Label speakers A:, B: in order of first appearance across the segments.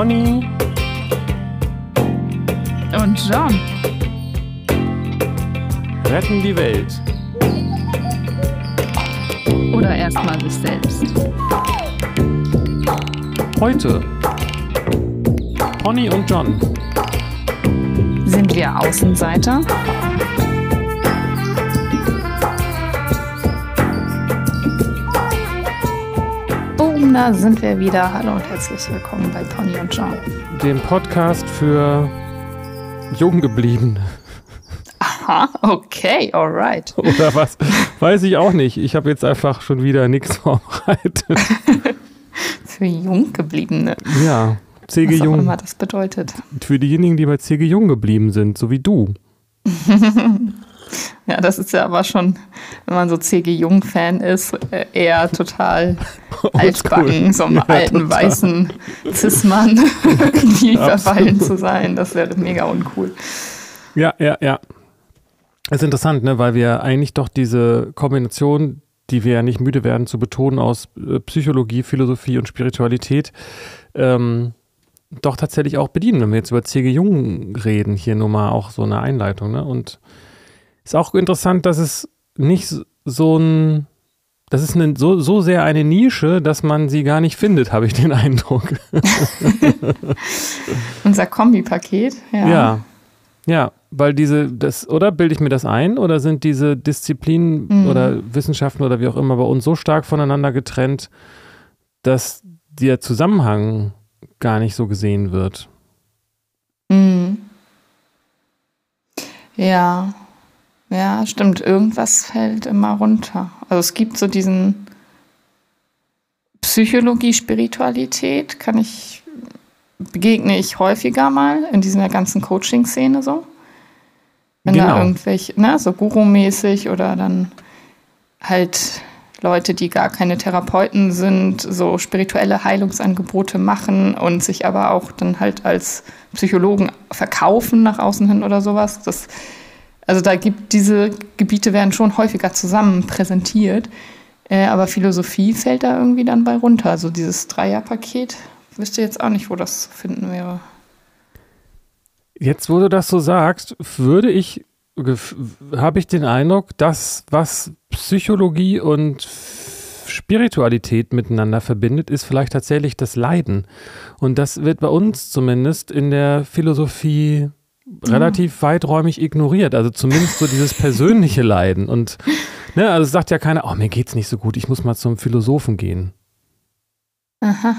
A: Conny
B: und John
A: retten die Welt.
B: Oder erstmal sich selbst.
A: Heute Conny und John.
B: Sind wir Außenseiter? Da sind wir wieder. Hallo und herzlich willkommen bei Pony und John.
A: Dem Podcast für Junggebliebene.
B: Aha, okay, alright.
A: Oder was? Weiß ich auch nicht. Ich habe jetzt einfach schon wieder nichts vorbereitet.
B: für Junggebliebene.
A: Ja. CG
B: Was
A: Jung.
B: immer das bedeutet.
A: Für diejenigen, die bei CG Jung geblieben sind, so wie du.
B: Ja, das ist ja aber schon, wenn man so CG Jung-Fan ist, äh, eher total altbacken, so einem
A: Ja,
B: alten
A: total.
B: weißen Cis-Mann irgendwie verfallen zu sein. Das wäre mega uncool.
A: Ja, ja, ja. Das ist interessant, ne? weil wir eigentlich doch diese Kombination, die wir ja nicht müde werden zu betonen, aus äh, Psychologie, Philosophie und Spiritualität, ähm, doch tatsächlich auch bedienen, wenn wir jetzt über C.G. Jung reden, hier nur mal auch so eine Einleitung. Ne? Und ist auch interessant, dass es nicht so- ein, das ist eine, so, so sehr eine Nische, dass man sie gar nicht findet, habe ich den Eindruck.
B: Unser Kombipaket, ja.
A: Ja. Ja, weil diese, das, oder bilde ich mir das ein, oder sind diese Disziplinen
B: Mhm.
A: oder Wissenschaften oder wie auch immer bei uns so stark voneinander getrennt, dass der Zusammenhang gar nicht so gesehen wird?
B: Mhm. Ja, ja, stimmt. Irgendwas fällt immer runter. Also es gibt so diesen Psychologie, Spiritualität, kann ich, begegne ich häufiger mal in dieser ganzen Coaching-Szene so. Wenn
A: Genau.
B: da irgendwelche, ne, so Guru-mäßig oder dann halt Leute, die gar keine Therapeuten sind, so spirituelle Heilungsangebote machen und sich aber auch dann halt als Psychologen verkaufen nach außen hin oder sowas. Das, also da gibt diese Gebiete werden schon häufiger zusammen präsentiert, äh, aber Philosophie fällt da irgendwie dann bei runter. Also dieses Dreierpaket wüsste jetzt auch nicht, wo das zu finden wäre.
A: Jetzt, wo du das so sagst, würde ich, habe ich den Eindruck, dass was Psychologie und Spiritualität miteinander verbindet, ist vielleicht tatsächlich das Leiden. Und das wird bei uns zumindest in der Philosophie relativ weiträumig ignoriert. Also zumindest so dieses persönliche Leiden. Und ne, also sagt ja keiner, oh, mir geht's nicht so gut, ich muss mal zum Philosophen gehen.
B: Aha.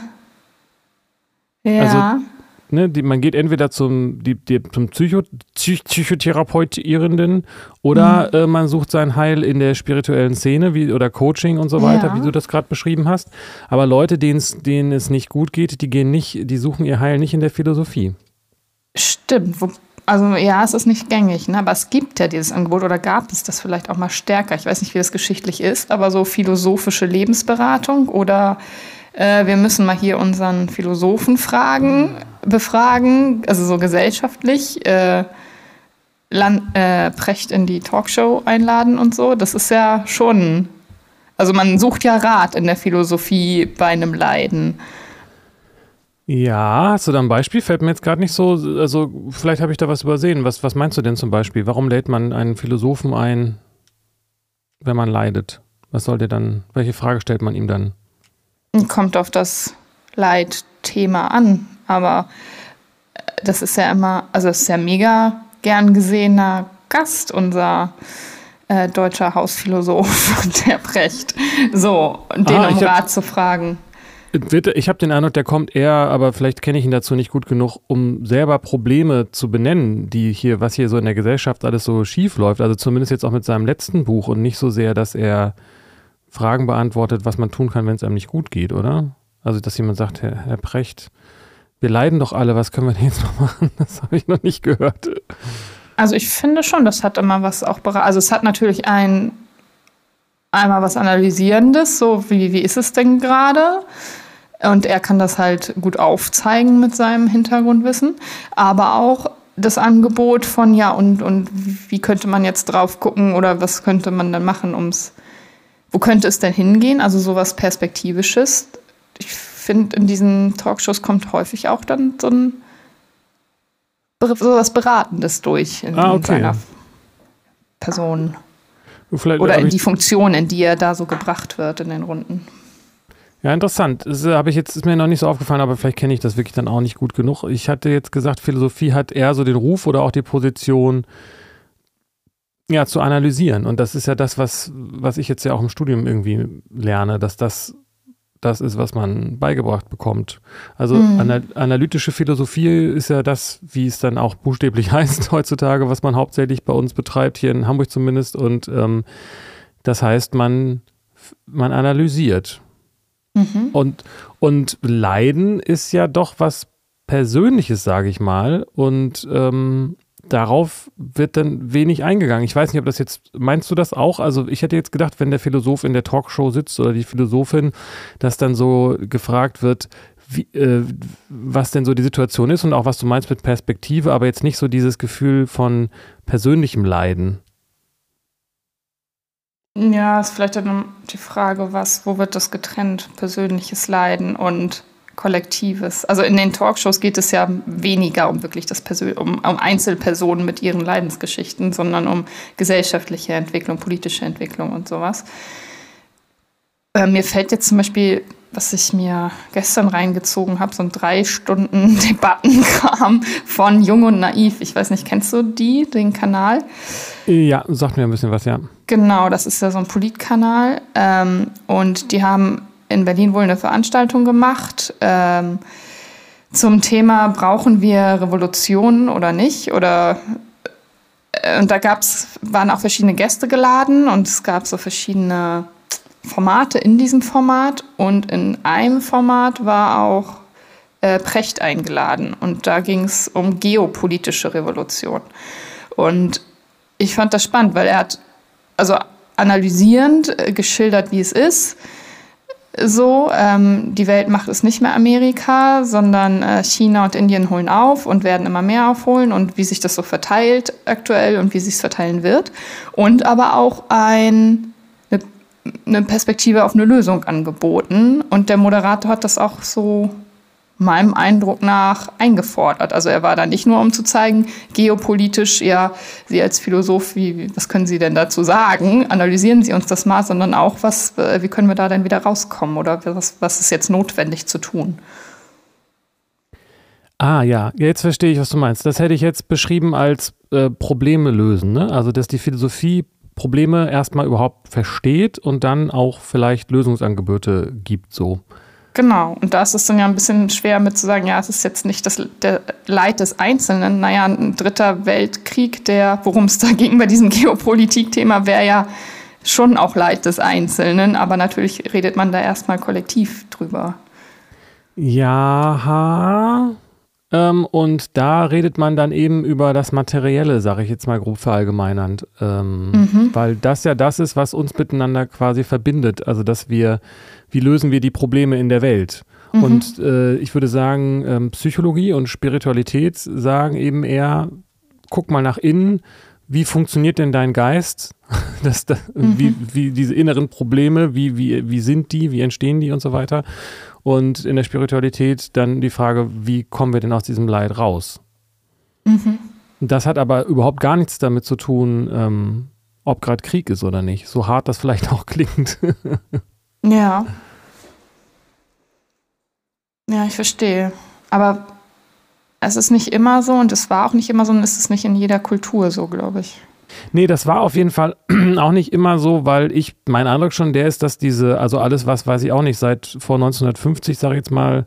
B: Ja.
A: Also, Ne, die, man geht entweder zum, die, die, zum Psycho, Psych Psychotherapeutierenden oder
B: Mhm.
A: äh, man sucht sein Heil in der spirituellen Szene wie, oder Coaching und so weiter,
B: Ja.
A: wie du das gerade beschrieben hast. Aber Leute, denen's- denen es nicht gut geht, die gehen nicht, die suchen ihr Heil nicht in der Philosophie.
B: Stimmt. Also ja, es ist nicht gängig, ne? aber es gibt ja dieses Angebot oder gab es das vielleicht auch mal stärker. Ich weiß nicht, wie das geschichtlich ist, aber so philosophische Lebensberatung oder äh, wir müssen mal hier unseren Philosophen fragen, befragen, also so gesellschaftlich. Äh, Land, äh, Precht in die Talkshow einladen und so. Das ist ja schon. Also man sucht ja Rat in der Philosophie bei einem Leiden.
A: Ja, hast du da ein Beispiel? Fällt mir jetzt gerade nicht so, also vielleicht habe ich da was übersehen. Was, was meinst du denn zum Beispiel? Warum lädt man einen Philosophen ein, wenn man leidet? Was soll der dann, welche Frage stellt man ihm dann?
B: Kommt auf das Leitthema an, aber äh, das ist ja immer, also es ist ja mega gern gesehener Gast, unser äh, deutscher Hausphilosoph, der Precht. So, den
A: Ah,
B: um Rat zu fragen.
A: Ich habe den Eindruck, der kommt eher, aber vielleicht kenne ich ihn dazu nicht gut genug, um selber Probleme zu benennen, die hier, was hier so in der Gesellschaft alles so schief läuft. Also zumindest jetzt auch mit seinem letzten Buch und nicht so sehr, dass er Fragen beantwortet, was man tun kann, wenn es einem nicht gut geht, oder? Also, dass jemand sagt, Herr, Herr Precht, wir leiden doch alle, was können wir denn jetzt noch machen? Das habe ich noch nicht gehört.
B: Also ich finde schon, das hat immer was auch Also es hat natürlich ein einmal was Analysierendes, so wie, wie ist es denn gerade? Und er kann das halt gut aufzeigen mit seinem Hintergrundwissen. Aber auch das Angebot von, ja, und, und wie könnte man jetzt drauf gucken oder was könnte man dann machen, ums, wo könnte es denn hingehen? Also sowas Perspektivisches. Ich finde in diesen Talkshows kommt häufig auch dann so ein so was Beratendes durch in, ah, okay. in seiner Person. Vielleicht, Oder in die Funktion, in die er da so gebracht wird in den Runden.
A: Ja, interessant. Das äh, habe ich jetzt ist mir noch nicht so aufgefallen, aber vielleicht kenne ich das wirklich dann auch nicht gut genug. Ich hatte jetzt gesagt, Philosophie hat eher so den Ruf oder auch die Position, ja, zu analysieren. Und das ist ja das, was, was ich jetzt ja auch im Studium irgendwie lerne, dass das das ist, was man beigebracht bekommt. Also mhm. ana analytische Philosophie ist ja das, wie es dann auch buchstäblich heißt heutzutage, was man hauptsächlich bei uns betreibt, hier in Hamburg zumindest. Und ähm, das heißt, man, man analysiert. Mhm. Und, und Leiden ist ja doch was Persönliches, sage ich mal. Und ähm, darauf wird dann wenig eingegangen. Ich weiß nicht, ob das jetzt, meinst du das auch? Also ich hätte jetzt gedacht, wenn der Philosoph in der Talkshow sitzt oder die Philosophin, dass dann so gefragt wird, wie, äh, was denn so die Situation ist und auch was du meinst mit Perspektive, aber jetzt nicht so dieses Gefühl von persönlichem Leiden.
B: Ja, ist vielleicht dann die Frage, was, wo wird das getrennt? Persönliches Leiden und Kollektives. Also in den Talkshows geht es ja weniger um wirklich das Persön um, um Einzelpersonen mit ihren Leidensgeschichten, sondern um gesellschaftliche Entwicklung, politische Entwicklung und sowas. Äh, mir fällt jetzt zum Beispiel, was ich mir gestern reingezogen habe, so ein drei Stunden Debattenkram von Jung und Naiv. Ich weiß nicht, kennst du die, den Kanal?
A: Ja, sagt mir ein bisschen was, ja.
B: Genau, das ist ja so ein Politkanal. Ähm, und die haben in Berlin wohl eine Veranstaltung gemacht ähm, zum Thema, brauchen wir Revolutionen oder nicht? Oder äh, und da gab's, waren auch verschiedene Gäste geladen und es gab so verschiedene Formate in diesem Format. Und in einem Format war auch äh, Precht eingeladen. Und da ging es um geopolitische Revolution. Und ich fand das spannend, weil er hat also analysierend äh, geschildert, wie es ist so. Ähm, die Welt macht es nicht mehr Amerika, sondern äh, China und Indien holen auf und werden immer mehr aufholen und wie sich das so verteilt aktuell und wie sich es verteilen wird. Und aber auch ein, eine, eine Perspektive auf eine Lösung angeboten. Und der Moderator hat das auch so meinem Eindruck nach eingefordert. Also er war da nicht nur, um zu zeigen, geopolitisch, ja, Sie als Philosoph, wie, was können Sie denn dazu sagen? Analysieren Sie uns das mal, sondern auch, was, äh, wie können wir da denn wieder rauskommen oder was, was ist jetzt notwendig zu tun?
A: Ah ja, jetzt verstehe ich, was du meinst. Das hätte ich jetzt beschrieben als äh, Probleme lösen. Ne? Also, dass die Philosophie Probleme erstmal überhaupt versteht und dann auch vielleicht Lösungsangebote gibt so.
B: Genau, und da ist es dann ja ein bisschen schwer mit zu sagen, ja, es ist jetzt nicht das der Leid des Einzelnen. Naja, ein dritter Weltkrieg, der, worum es da ging bei diesem Geopolitik-Thema, wäre ja schon auch Leid des Einzelnen, aber natürlich redet man da erstmal kollektiv drüber.
A: Ja, ähm, und da redet man dann eben über das Materielle, sage ich jetzt mal grob verallgemeinernd. Ähm, mhm. Weil das ja das ist, was uns miteinander quasi verbindet. Also, dass wir wie lösen wir die Probleme in der Welt. Mhm. Und äh, ich würde sagen, ähm, Psychologie und Spiritualität sagen eben eher, guck mal nach innen, wie funktioniert denn dein Geist? das, das, mhm. wie, wie diese inneren Probleme, wie, wie, wie sind die, wie entstehen die und so weiter. Und in der Spiritualität dann die Frage, wie kommen wir denn aus diesem Leid raus? Mhm. Das hat aber überhaupt gar nichts damit zu tun, ähm, ob gerade Krieg ist oder nicht. So hart das vielleicht auch klingt.
B: Ja. Ja, ich verstehe. Aber es ist nicht immer so und es war auch nicht immer so und es ist nicht in jeder Kultur so, glaube ich.
A: Nee, das war auf jeden Fall auch nicht immer so, weil ich, mein Eindruck schon der ist, dass diese, also alles, was weiß ich auch nicht, seit vor 1950, sage ich jetzt mal,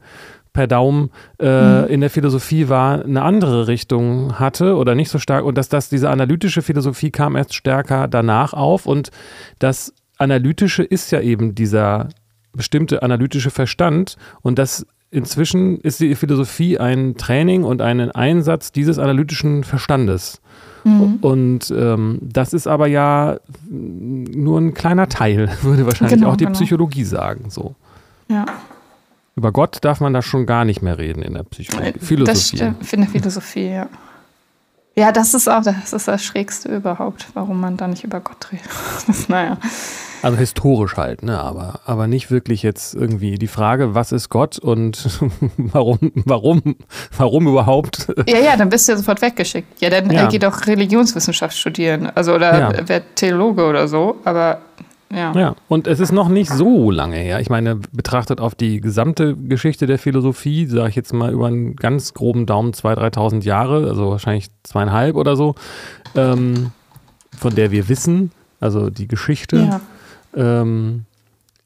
A: per Daumen äh, mhm. in der Philosophie war, eine andere Richtung hatte oder nicht so stark und dass das diese analytische Philosophie kam erst stärker danach auf und dass Analytische ist ja eben dieser bestimmte analytische Verstand und das inzwischen ist die Philosophie ein Training und ein Einsatz dieses analytischen Verstandes. Mhm. Und ähm, das ist aber ja nur ein kleiner Teil, würde wahrscheinlich genau, auch die genau. Psychologie sagen. So.
B: Ja.
A: Über Gott darf man da schon gar nicht mehr reden in der Psychologie. Philosophie. Das
B: stimmt, in der Philosophie, ja. Ja, das ist auch das, ist das Schrägste überhaupt, warum man da nicht über Gott redet. naja.
A: Also historisch halt, ne? Aber, aber nicht wirklich jetzt irgendwie die Frage, was ist Gott und warum, warum, warum überhaupt?
B: Ja, ja, dann bist du ja sofort weggeschickt. Ja, dann ja. geht doch Religionswissenschaft studieren. Also oder ja. wird Theologe oder so, aber ja.
A: ja, und es ist noch nicht so lange her. Ich meine, betrachtet auf die gesamte Geschichte der Philosophie, sage ich jetzt mal über einen ganz groben Daumen 2.000, 3.000 Jahre, also wahrscheinlich zweieinhalb oder so, ähm, von der wir wissen, also die Geschichte, ja. Ähm,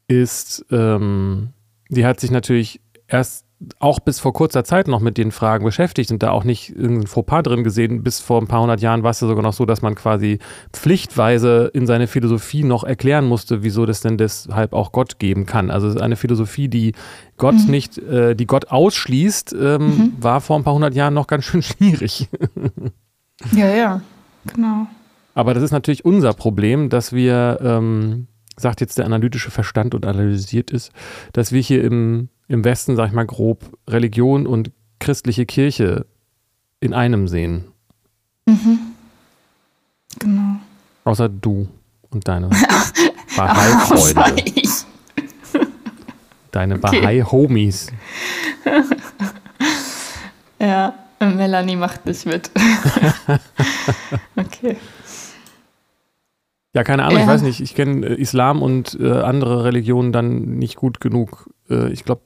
A: ist, ähm, die hat sich natürlich erst auch bis vor kurzer Zeit noch mit den Fragen beschäftigt und da auch nicht irgendein Fauxpas drin gesehen. Bis vor ein paar hundert Jahren war es ja sogar noch so, dass man quasi pflichtweise in seine Philosophie noch erklären musste, wieso das denn deshalb auch Gott geben kann. Also eine Philosophie, die Gott mhm. nicht, äh, die Gott ausschließt, ähm, mhm. war vor ein paar hundert Jahren noch ganz schön schwierig.
B: ja, ja, genau.
A: Aber das ist natürlich unser Problem, dass wir, ähm, sagt jetzt der analytische Verstand und analysiert ist, dass wir hier im im Westen, sag ich mal grob, Religion und christliche Kirche in einem sehen.
B: Mhm. Genau.
A: Außer du und deine Bahai-Freunde. deine okay. Bahai-Homies.
B: ja, Melanie macht nicht mit. okay.
A: Ja, keine Ahnung, ja. ich weiß nicht. Ich kenne äh, Islam und äh, andere Religionen dann nicht gut genug. Äh, ich glaube,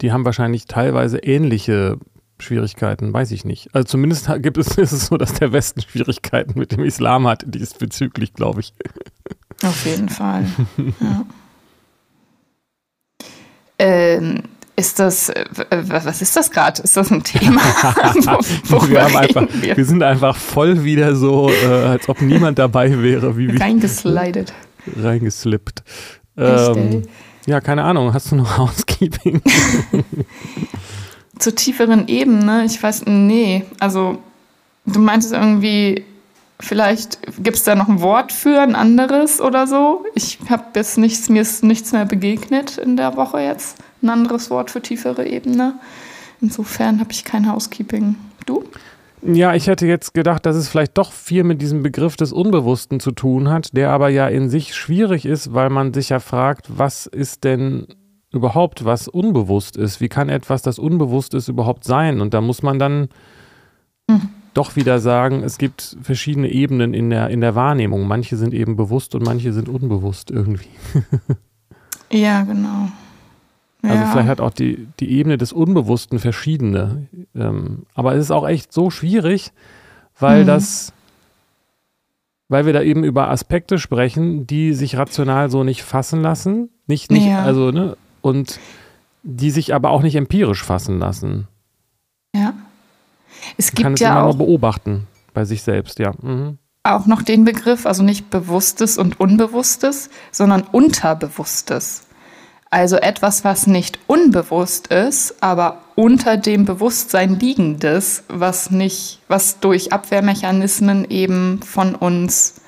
A: die haben wahrscheinlich teilweise ähnliche Schwierigkeiten, weiß ich nicht. Also zumindest gibt es, ist es so, dass der Westen Schwierigkeiten mit dem Islam hat, diesbezüglich, glaube ich.
B: Auf jeden Fall. ja. ähm, ist das, äh, was ist das gerade? Ist das ein Thema?
A: Wo, wir, einfach, wir? wir? sind einfach voll wieder so, äh, als ob niemand dabei wäre. Wie,
B: Reingeslidet.
A: Reingeslippt. Ähm, ja, keine Ahnung. Hast du noch Housekeeping?
B: Zur tieferen Ebene, ich weiß, nee. Also, du meintest irgendwie, vielleicht gibt es da noch ein Wort für ein anderes oder so. Ich habe jetzt nichts, mir ist nichts mehr begegnet in der Woche jetzt. Ein anderes Wort für tiefere Ebene. Insofern habe ich kein Housekeeping. Du?
A: Ja, ich hätte jetzt gedacht, dass es vielleicht doch viel mit diesem Begriff des Unbewussten zu tun hat, der aber ja in sich schwierig ist, weil man sich ja fragt, was ist denn überhaupt, was unbewusst ist? Wie kann etwas, das unbewusst ist, überhaupt sein? Und da muss man dann mhm. Doch wieder sagen, es gibt verschiedene Ebenen in der, in der Wahrnehmung. Manche sind eben bewusst und manche sind unbewusst irgendwie.
B: ja, genau.
A: Also vielleicht hat auch die, die Ebene des Unbewussten verschiedene. Ähm, aber es ist auch echt so schwierig, weil mhm. das, weil wir da eben über Aspekte sprechen, die sich rational so nicht fassen lassen. Nicht, nicht, ja. also, ne, und die sich aber auch nicht empirisch fassen lassen.
B: Ja.
A: Es gibt Man kann es ja immer auch nur beobachten bei sich selbst, ja. Mhm.
B: Auch noch den Begriff, also nicht Bewusstes und Unbewusstes, sondern Unterbewusstes. Also etwas, was nicht unbewusst ist, aber unter dem Bewusstsein liegendes, was nicht, was durch Abwehrmechanismen eben von uns,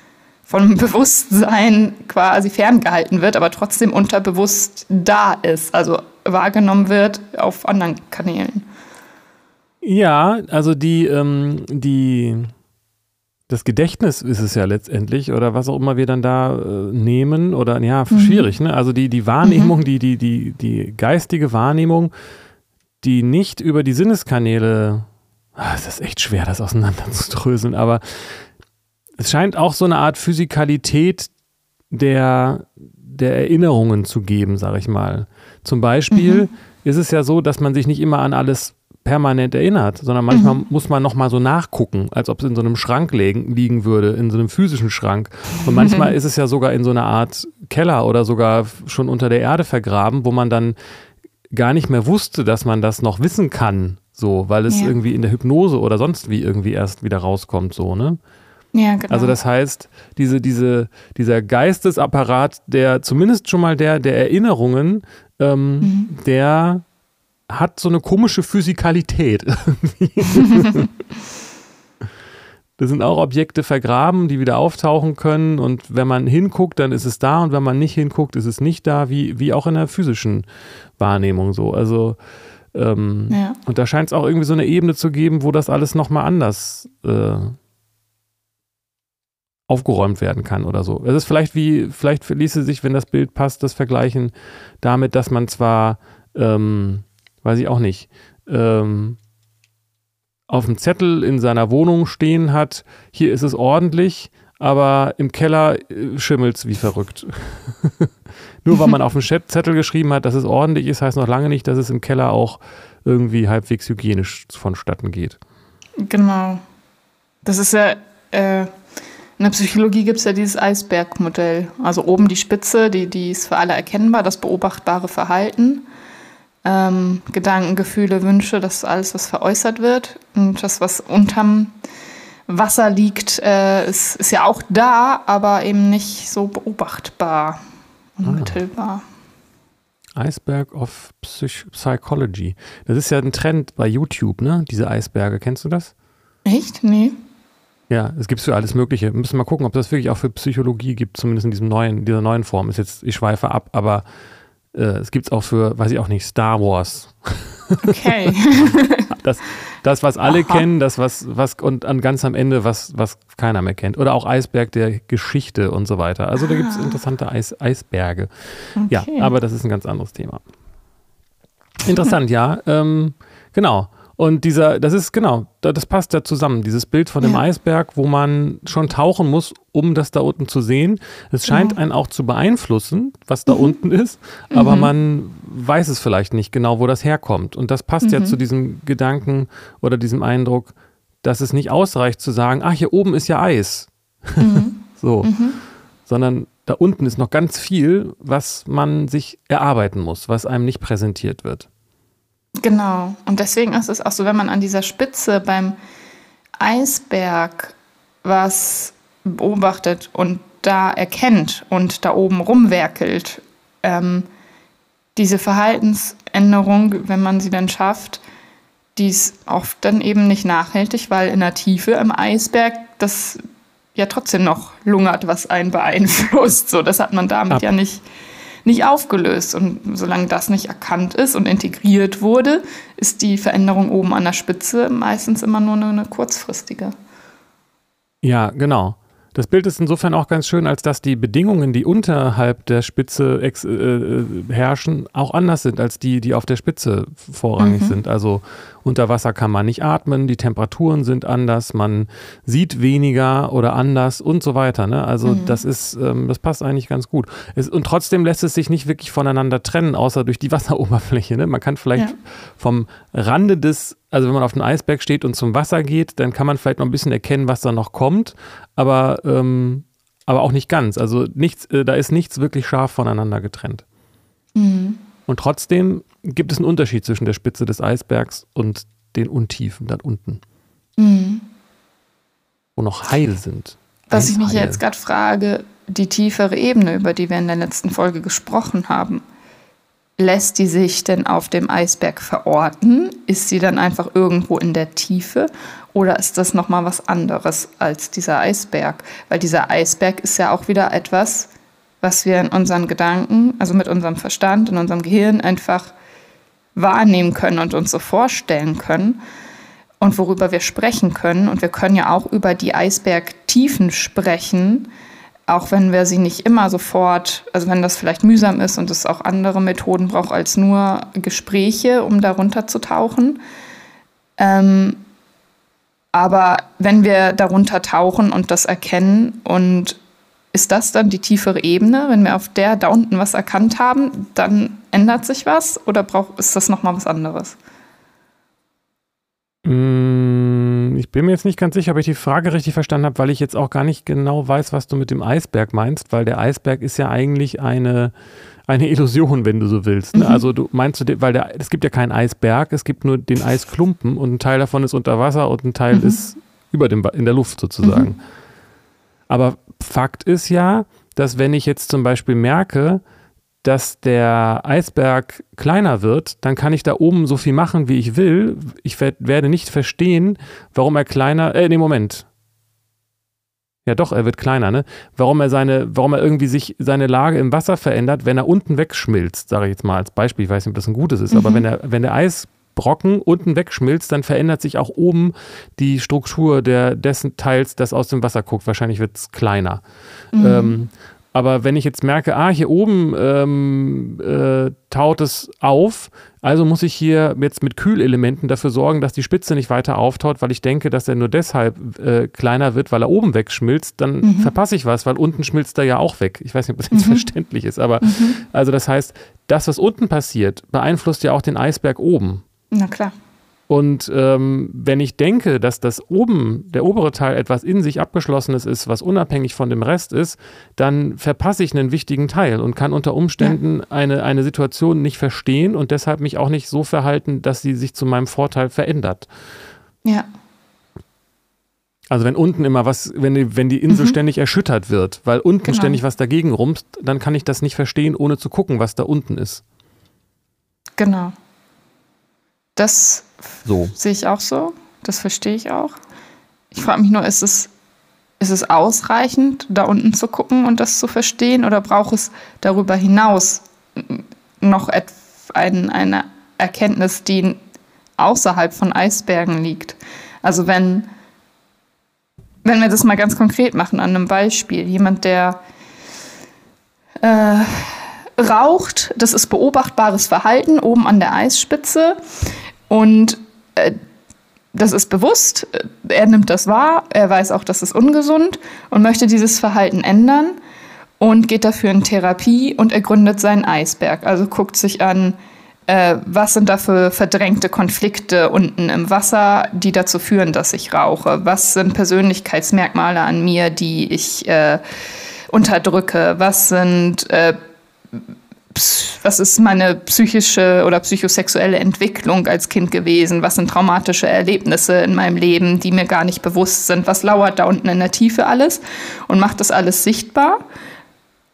B: vom Bewusstsein quasi ferngehalten wird, aber trotzdem unterbewusst da ist, also wahrgenommen wird auf anderen Kanälen.
A: Ja, also die, ähm, die das Gedächtnis ist es ja letztendlich oder was auch immer wir dann da äh, nehmen oder ja, mhm. schwierig, ne? Also die, die Wahrnehmung, mhm. die, die, die, die geistige Wahrnehmung, die nicht über die Sinneskanäle, ah, es ist echt schwer, das auseinanderzudröseln, aber es scheint auch so eine Art Physikalität der, der Erinnerungen zu geben, sage ich mal. Zum Beispiel mhm. ist es ja so, dass man sich nicht immer an alles permanent erinnert, sondern manchmal mhm. muss man nochmal so nachgucken, als ob es in so einem Schrank liegen, liegen würde, in so einem physischen Schrank. Und manchmal mhm. ist es ja sogar in so einer Art Keller oder sogar schon unter der Erde vergraben, wo man dann gar nicht mehr wusste, dass man das noch wissen kann, so, weil es ja. irgendwie in der Hypnose oder sonst wie irgendwie erst wieder rauskommt, so, ne?
B: Ja, genau.
A: Also das heißt, diese, diese, dieser Geistesapparat, der zumindest schon mal der, der Erinnerungen, ähm, mhm. der hat so eine komische Physikalität. da sind auch Objekte vergraben, die wieder auftauchen können. Und wenn man hinguckt, dann ist es da. Und wenn man nicht hinguckt, ist es nicht da, wie, wie auch in der physischen Wahrnehmung so. Also, ähm, ja. und da scheint es auch irgendwie so eine Ebene zu geben, wo das alles nochmal anders äh, aufgeräumt werden kann oder so. Es ist vielleicht wie, vielleicht ließe sich, wenn das Bild passt, das vergleichen damit, dass man zwar, ähm, weiß ich auch nicht, ähm, auf dem Zettel in seiner Wohnung stehen hat, hier ist es ordentlich, aber im Keller äh, schimmelt es wie verrückt. Nur weil man auf dem Zettel geschrieben hat, dass es ordentlich ist, heißt noch lange nicht, dass es im Keller auch irgendwie halbwegs hygienisch vonstatten geht.
B: Genau. Das ist ja, äh, in der Psychologie gibt es ja dieses Eisbergmodell. Also oben die Spitze, die, die ist für alle erkennbar, das beobachtbare Verhalten. Ähm, Gedanken, Gefühle, Wünsche, das ist alles, was veräußert wird. Und das, was unterm Wasser liegt, äh, ist, ist ja auch da, aber eben nicht so beobachtbar, unmittelbar.
A: Ah. Iceberg of Psych Psychology. Das ist ja ein Trend bei YouTube, ne? Diese Eisberge. Kennst du das?
B: Echt? Nee.
A: Ja, es gibt für alles Mögliche. Wir müssen mal gucken, ob das wirklich auch für Psychologie gibt, zumindest in diesem neuen, dieser neuen Form. Ist jetzt, ich schweife ab, aber es gibt es auch für, weiß ich auch nicht, Star Wars.
B: Okay.
A: das, das, was alle Aha. kennen, das, was, was, und an ganz am Ende, was, was keiner mehr kennt. Oder auch Eisberg der Geschichte und so weiter. Also da gibt es ah. interessante Eis, Eisberge. Okay. Ja, aber das ist ein ganz anderes Thema. Interessant, ja. Ähm, genau. Und dieser, das ist genau, das passt ja zusammen. Dieses Bild von dem ja. Eisberg, wo man schon tauchen muss, um das da unten zu sehen. Es scheint mhm. einen auch zu beeinflussen, was da mhm. unten ist, aber mhm. man weiß es vielleicht nicht genau, wo das herkommt. Und das passt ja mhm. zu diesem Gedanken oder diesem Eindruck, dass es nicht ausreicht zu sagen, ach, hier oben ist ja Eis. Mhm. so. Mhm. Sondern da unten ist noch ganz viel, was man sich erarbeiten muss, was einem nicht präsentiert wird.
B: Genau. Und deswegen ist es auch so, wenn man an dieser Spitze beim Eisberg was beobachtet und da erkennt und da oben rumwerkelt, ähm, diese Verhaltensänderung, wenn man sie dann schafft, die ist oft dann eben nicht nachhaltig, weil in der Tiefe im Eisberg das ja trotzdem noch lungert, was einen beeinflusst. So, das hat man damit Ab. ja nicht nicht aufgelöst. Und solange das nicht erkannt ist und integriert wurde, ist die Veränderung oben an der Spitze meistens immer nur eine kurzfristige.
A: Ja, genau. Das Bild ist insofern auch ganz schön, als dass die Bedingungen, die unterhalb der Spitze äh, äh, herrschen, auch anders sind als die, die auf der Spitze vorrangig mhm. sind. Also unter Wasser kann man nicht atmen, die Temperaturen sind anders, man sieht weniger oder anders und so weiter. Ne? Also mhm. das ist, ähm, das passt eigentlich ganz gut. Es, und trotzdem lässt es sich nicht wirklich voneinander trennen, außer durch die Wasseroberfläche. Ne? Man kann vielleicht ja. vom Rande des also wenn man auf dem Eisberg steht und zum Wasser geht, dann kann man vielleicht noch ein bisschen erkennen, was da noch kommt, aber, ähm, aber auch nicht ganz. Also nichts, äh, da ist nichts wirklich scharf voneinander getrennt. Mhm. Und trotzdem gibt es einen Unterschied zwischen der Spitze des Eisbergs und den Untiefen da unten. Mhm. Wo noch Heil sind.
B: Was ich mich jetzt gerade frage, die tiefere Ebene, über die wir in der letzten Folge gesprochen haben, lässt die sich denn auf dem Eisberg verorten? Ist sie dann einfach irgendwo in der Tiefe oder ist das noch mal was anderes als dieser Eisberg? Weil dieser Eisberg ist ja auch wieder etwas, was wir in unseren Gedanken, also mit unserem Verstand, in unserem Gehirn einfach wahrnehmen können und uns so vorstellen können und worüber wir sprechen können. Und wir können ja auch über die Eisbergtiefen sprechen, auch wenn wir sie nicht immer sofort, also wenn das vielleicht mühsam ist und es auch andere Methoden braucht als nur Gespräche, um darunter zu tauchen. Ähm, aber wenn wir darunter tauchen und das erkennen und ist das dann die tiefere Ebene, wenn wir auf der da unten was erkannt haben, dann ändert sich was oder braucht, ist das nochmal was anderes?
A: Mm, ich bin mir jetzt nicht ganz sicher, ob ich die Frage richtig verstanden habe, weil ich jetzt auch gar nicht genau weiß, was du mit dem Eisberg meinst, weil der Eisberg ist ja eigentlich eine, eine Illusion, wenn du so willst. Ne? Mhm. Also du meinst du, weil der, es gibt ja keinen Eisberg, es gibt nur den Eisklumpen und ein Teil davon ist unter Wasser und ein Teil mhm. ist über dem, in der Luft sozusagen. Mhm. Aber Fakt ist ja, dass wenn ich jetzt zum Beispiel merke, dass der Eisberg kleiner wird, dann kann ich da oben so viel machen, wie ich will. Ich werde nicht verstehen, warum er kleiner, äh, nee, Moment. Ja, doch, er wird kleiner, ne? Warum er seine, warum er irgendwie sich seine Lage im Wasser verändert, wenn er unten wegschmilzt, sage ich jetzt mal als Beispiel. Ich weiß nicht, ob das ein gutes ist, mhm. aber wenn, er, wenn der Eis Brocken unten wegschmilzt, dann verändert sich auch oben die Struktur der, dessen Teils, das aus dem Wasser guckt. Wahrscheinlich wird es kleiner. Mhm. Ähm, aber wenn ich jetzt merke, ah, hier oben ähm, äh, taut es auf, also muss ich hier jetzt mit Kühlelementen dafür sorgen, dass die Spitze nicht weiter auftaut, weil ich denke, dass er nur deshalb äh, kleiner wird, weil er oben wegschmilzt, dann mhm. verpasse ich was, weil unten schmilzt er ja auch weg. Ich weiß nicht, ob das jetzt mhm. verständlich ist, aber mhm. also das heißt, das, was unten passiert, beeinflusst ja auch den Eisberg oben.
B: Na klar.
A: Und ähm, wenn ich denke, dass das oben, der obere Teil etwas in sich abgeschlossenes ist, was unabhängig von dem Rest ist, dann verpasse ich einen wichtigen Teil und kann unter Umständen ja. eine, eine Situation nicht verstehen und deshalb mich auch nicht so verhalten, dass sie sich zu meinem Vorteil verändert.
B: Ja.
A: Also wenn unten immer was, wenn die, wenn die Insel mhm. ständig erschüttert wird, weil unten genau. ständig was dagegen rumst, dann kann ich das nicht verstehen, ohne zu gucken, was da unten ist.
B: Genau. Das so. sehe ich auch so. Das verstehe ich auch. Ich frage mich nur, ist es, ist es ausreichend, da unten zu gucken und das zu verstehen? Oder braucht es darüber hinaus noch ein, eine Erkenntnis, die außerhalb von Eisbergen liegt? Also wenn, wenn wir das mal ganz konkret machen an einem Beispiel. Jemand, der äh, raucht, das ist beobachtbares Verhalten oben an der Eisspitze. Und äh, das ist bewusst, er nimmt das wahr, er weiß auch, das ist ungesund und möchte dieses Verhalten ändern und geht dafür in Therapie und ergründet seinen Eisberg. Also guckt sich an, äh, was sind da für verdrängte Konflikte unten im Wasser, die dazu führen, dass ich rauche? Was sind Persönlichkeitsmerkmale an mir, die ich äh, unterdrücke? Was sind äh, was ist meine psychische oder psychosexuelle Entwicklung als Kind gewesen? Was sind traumatische Erlebnisse in meinem Leben, die mir gar nicht bewusst sind? Was lauert da unten in der Tiefe alles? Und macht das alles sichtbar.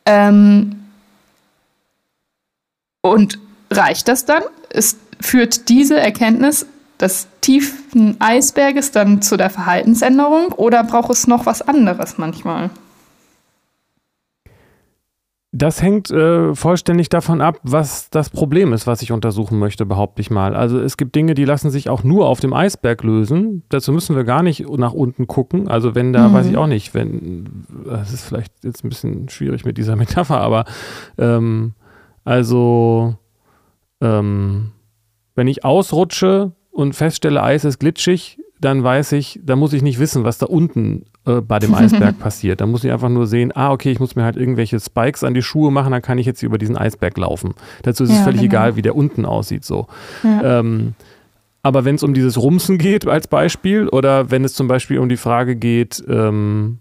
B: Ähm und reicht das dann? Es führt diese Erkenntnis des tiefen Eisberges dann zu der Verhaltensänderung oder braucht es noch was anderes manchmal?
A: Das hängt äh, vollständig davon ab, was das Problem ist, was ich untersuchen möchte, behaupte ich mal. Also es gibt Dinge, die lassen sich auch nur auf dem Eisberg lösen. Dazu müssen wir gar nicht nach unten gucken. Also wenn da, mhm. weiß ich auch nicht, wenn, das ist vielleicht jetzt ein bisschen schwierig mit dieser Metapher, aber ähm, also ähm, wenn ich ausrutsche und feststelle, Eis ist glitschig, dann weiß ich, da muss ich nicht wissen, was da unten äh, bei dem Eisberg passiert. Da muss ich einfach nur sehen, ah, okay, ich muss mir halt irgendwelche Spikes an die Schuhe machen, dann kann ich jetzt über diesen Eisberg laufen. Dazu ist ja, es völlig genau. egal, wie der unten aussieht. So. Ja. Ähm, aber wenn es um dieses Rumsen geht als Beispiel oder wenn es zum Beispiel um die Frage geht, ähm,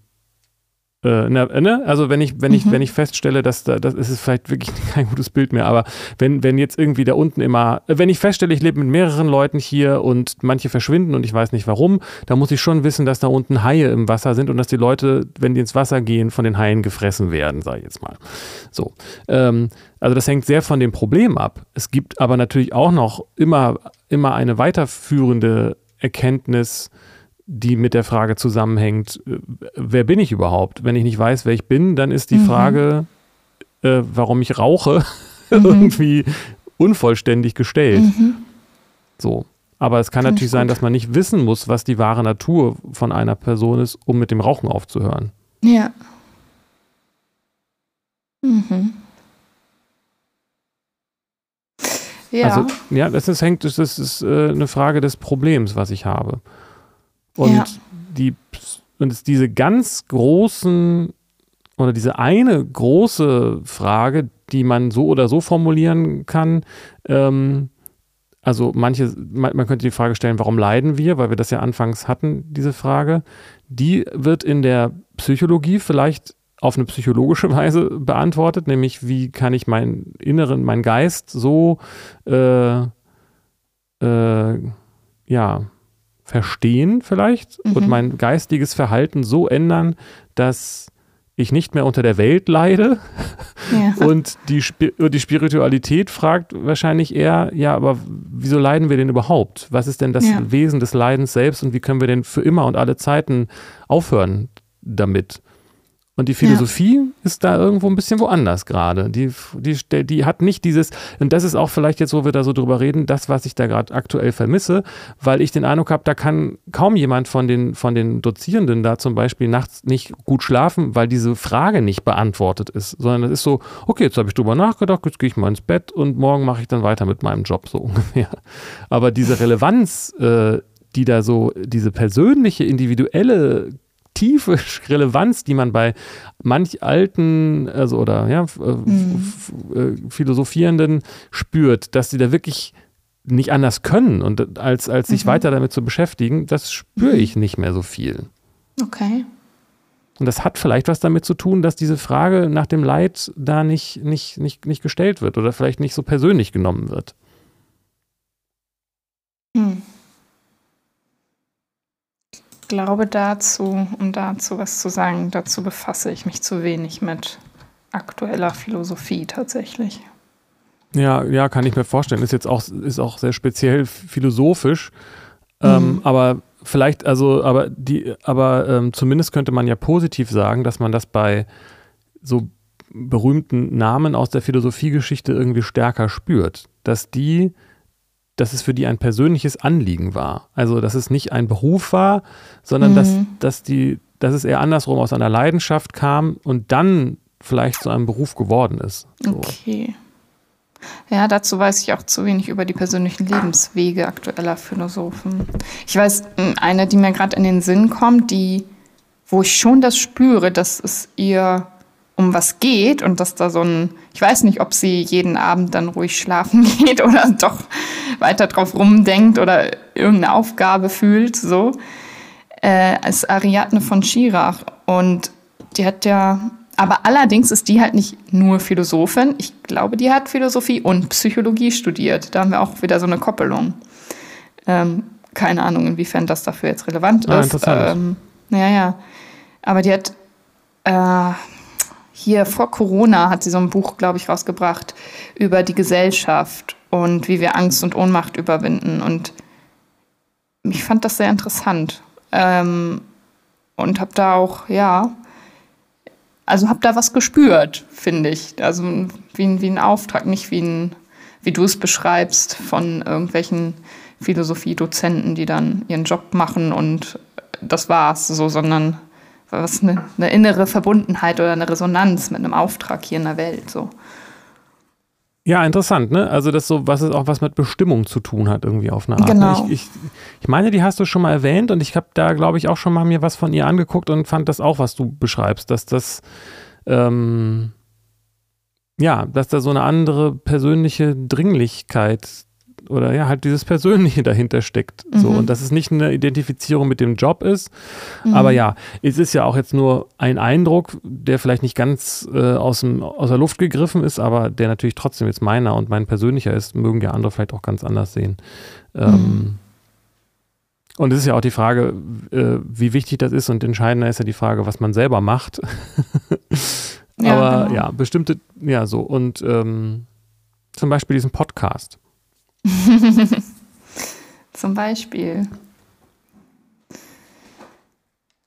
A: äh, ne? Also wenn ich, wenn ich, mhm. wenn ich feststelle, dass da, das ist vielleicht wirklich kein gutes Bild mehr, aber wenn, wenn jetzt irgendwie da unten immer, wenn ich feststelle, ich lebe mit mehreren Leuten hier und manche verschwinden und ich weiß nicht warum, dann muss ich schon wissen, dass da unten Haie im Wasser sind und dass die Leute, wenn die ins Wasser gehen, von den Haien gefressen werden, sage ich jetzt mal. So. Ähm, also das hängt sehr von dem Problem ab. Es gibt aber natürlich auch noch immer, immer eine weiterführende Erkenntnis, die mit der Frage zusammenhängt, äh, wer bin ich überhaupt? Wenn ich nicht weiß, wer ich bin, dann ist die mhm. Frage, äh, warum ich rauche, mhm. irgendwie unvollständig gestellt. Mhm. So. Aber es kann Find natürlich sein, dass man nicht wissen muss, was die wahre Natur von einer Person ist, um mit dem Rauchen aufzuhören.
B: Ja. Mhm.
A: Ja. Also, ja, das ist, hängt, das ist äh, eine Frage des Problems, was ich habe. Und ja. die und es diese ganz großen oder diese eine große Frage, die man so oder so formulieren kann, ähm, also manche, man, man, könnte die Frage stellen, warum leiden wir, weil wir das ja anfangs hatten, diese Frage. Die wird in der Psychologie vielleicht auf eine psychologische Weise beantwortet, nämlich wie kann ich meinen Inneren, meinen Geist so äh, äh, ja, verstehen vielleicht mhm. und mein geistiges Verhalten so ändern, dass ich nicht mehr unter der Welt leide. Ja. Und die, die Spiritualität fragt wahrscheinlich eher, ja, aber wieso leiden wir denn überhaupt? Was ist denn das ja. Wesen des Leidens selbst und wie können wir denn für immer und alle Zeiten aufhören damit? Und die Philosophie ja. ist da irgendwo ein bisschen woanders gerade. Die, die, die hat nicht dieses, und das ist auch vielleicht jetzt, wo wir da so drüber reden, das, was ich da gerade aktuell vermisse, weil ich den Eindruck habe, da kann kaum jemand von den, von den Dozierenden da zum Beispiel nachts nicht gut schlafen, weil diese Frage nicht beantwortet ist, sondern es ist so, okay, jetzt habe ich drüber nachgedacht, jetzt gehe ich mal ins Bett und morgen mache ich dann weiter mit meinem Job, so ungefähr. Aber diese Relevanz, äh, die da so, diese persönliche, individuelle tiefe Relevanz, die man bei manch alten, also oder ja, mhm. Äh, Philosophierenden spürt, dass sie da wirklich nicht anders können und als, als sich mhm. weiter damit zu beschäftigen, das spüre mhm. ich nicht mehr so viel.
B: Okay.
A: Und das hat vielleicht was damit zu tun, dass diese Frage nach dem Leid da nicht, nicht, nicht, nicht gestellt wird oder vielleicht nicht so persönlich genommen wird.
B: Hm glaube dazu, um dazu was zu sagen, dazu befasse ich mich zu wenig mit aktueller Philosophie tatsächlich.
A: Ja, ja, kann ich mir vorstellen. Ist jetzt auch, ist auch sehr speziell philosophisch. Ähm, mhm. aber vielleicht, also, aber die, aber ähm, zumindest könnte man ja positiv sagen, dass man das bei so berühmten Namen aus der Philosophiegeschichte irgendwie stärker spürt. Dass die dass es für die ein persönliches Anliegen war. Also, dass es nicht ein Beruf war, sondern mhm. dass, dass, die, dass es eher andersrum aus einer Leidenschaft kam und dann vielleicht zu einem Beruf geworden ist.
B: So. Okay. Ja, dazu weiß ich auch zu wenig über die persönlichen Lebenswege aktueller Philosophen. Ich weiß, eine, die mir gerade in den Sinn kommt, die, wo ich schon das spüre, dass es ihr um was geht und dass da so ein, ich weiß nicht, ob sie jeden Abend dann ruhig schlafen geht oder doch weiter drauf rumdenkt oder irgendeine Aufgabe fühlt, so, äh, ist Ariadne von Schirach. Und die hat ja, aber allerdings ist die halt nicht nur Philosophin. Ich glaube, die hat Philosophie und Psychologie studiert. Da haben wir auch wieder so eine Koppelung. Ähm, keine Ahnung, inwiefern das dafür jetzt relevant
A: ah,
B: ist. Interessant. Ähm, ja, ja. Aber die hat, äh, hier vor Corona hat sie so ein Buch, glaube ich, rausgebracht über die Gesellschaft und wie wir Angst und Ohnmacht überwinden. Und ich fand das sehr interessant. Ähm, und habe da auch, ja, also habe da was gespürt, finde ich. Also wie, wie ein Auftrag, nicht wie, ein, wie du es beschreibst von irgendwelchen Philosophiedozenten, die dann ihren Job machen und das war's so, sondern was eine, eine, innere Verbundenheit oder eine Resonanz mit einem Auftrag hier in der Welt. So.
A: Ja, interessant, ne? Also das so, was es auch was mit Bestimmung zu tun hat, irgendwie auf eine Art.
B: Ne? Genau.
A: Ich, ich, ich meine, die hast du schon mal erwähnt und ich habe da, glaube ich, auch schon mal mir was von ihr angeguckt und fand das auch, was du beschreibst, dass das ähm, ja, dass da so eine andere persönliche Dringlichkeit oder ja, halt dieses Persönliche dahinter steckt. Mhm. So, und dass es nicht eine Identifizierung mit dem Job ist. Mhm. Aber ja, es ist ja auch jetzt nur ein Eindruck, der vielleicht nicht ganz äh, aus, dem, aus der Luft gegriffen ist, aber der natürlich trotzdem jetzt meiner und mein persönlicher ist, mögen ja andere vielleicht auch ganz anders sehen. Ähm, mhm. Und es ist ja auch die Frage, äh, wie wichtig das ist und entscheidender ist ja die Frage, was man selber macht. ja, Aber genau. ja, bestimmte, ja, so. Und ähm, zum Beispiel diesen Podcast.
B: Zum Beispiel.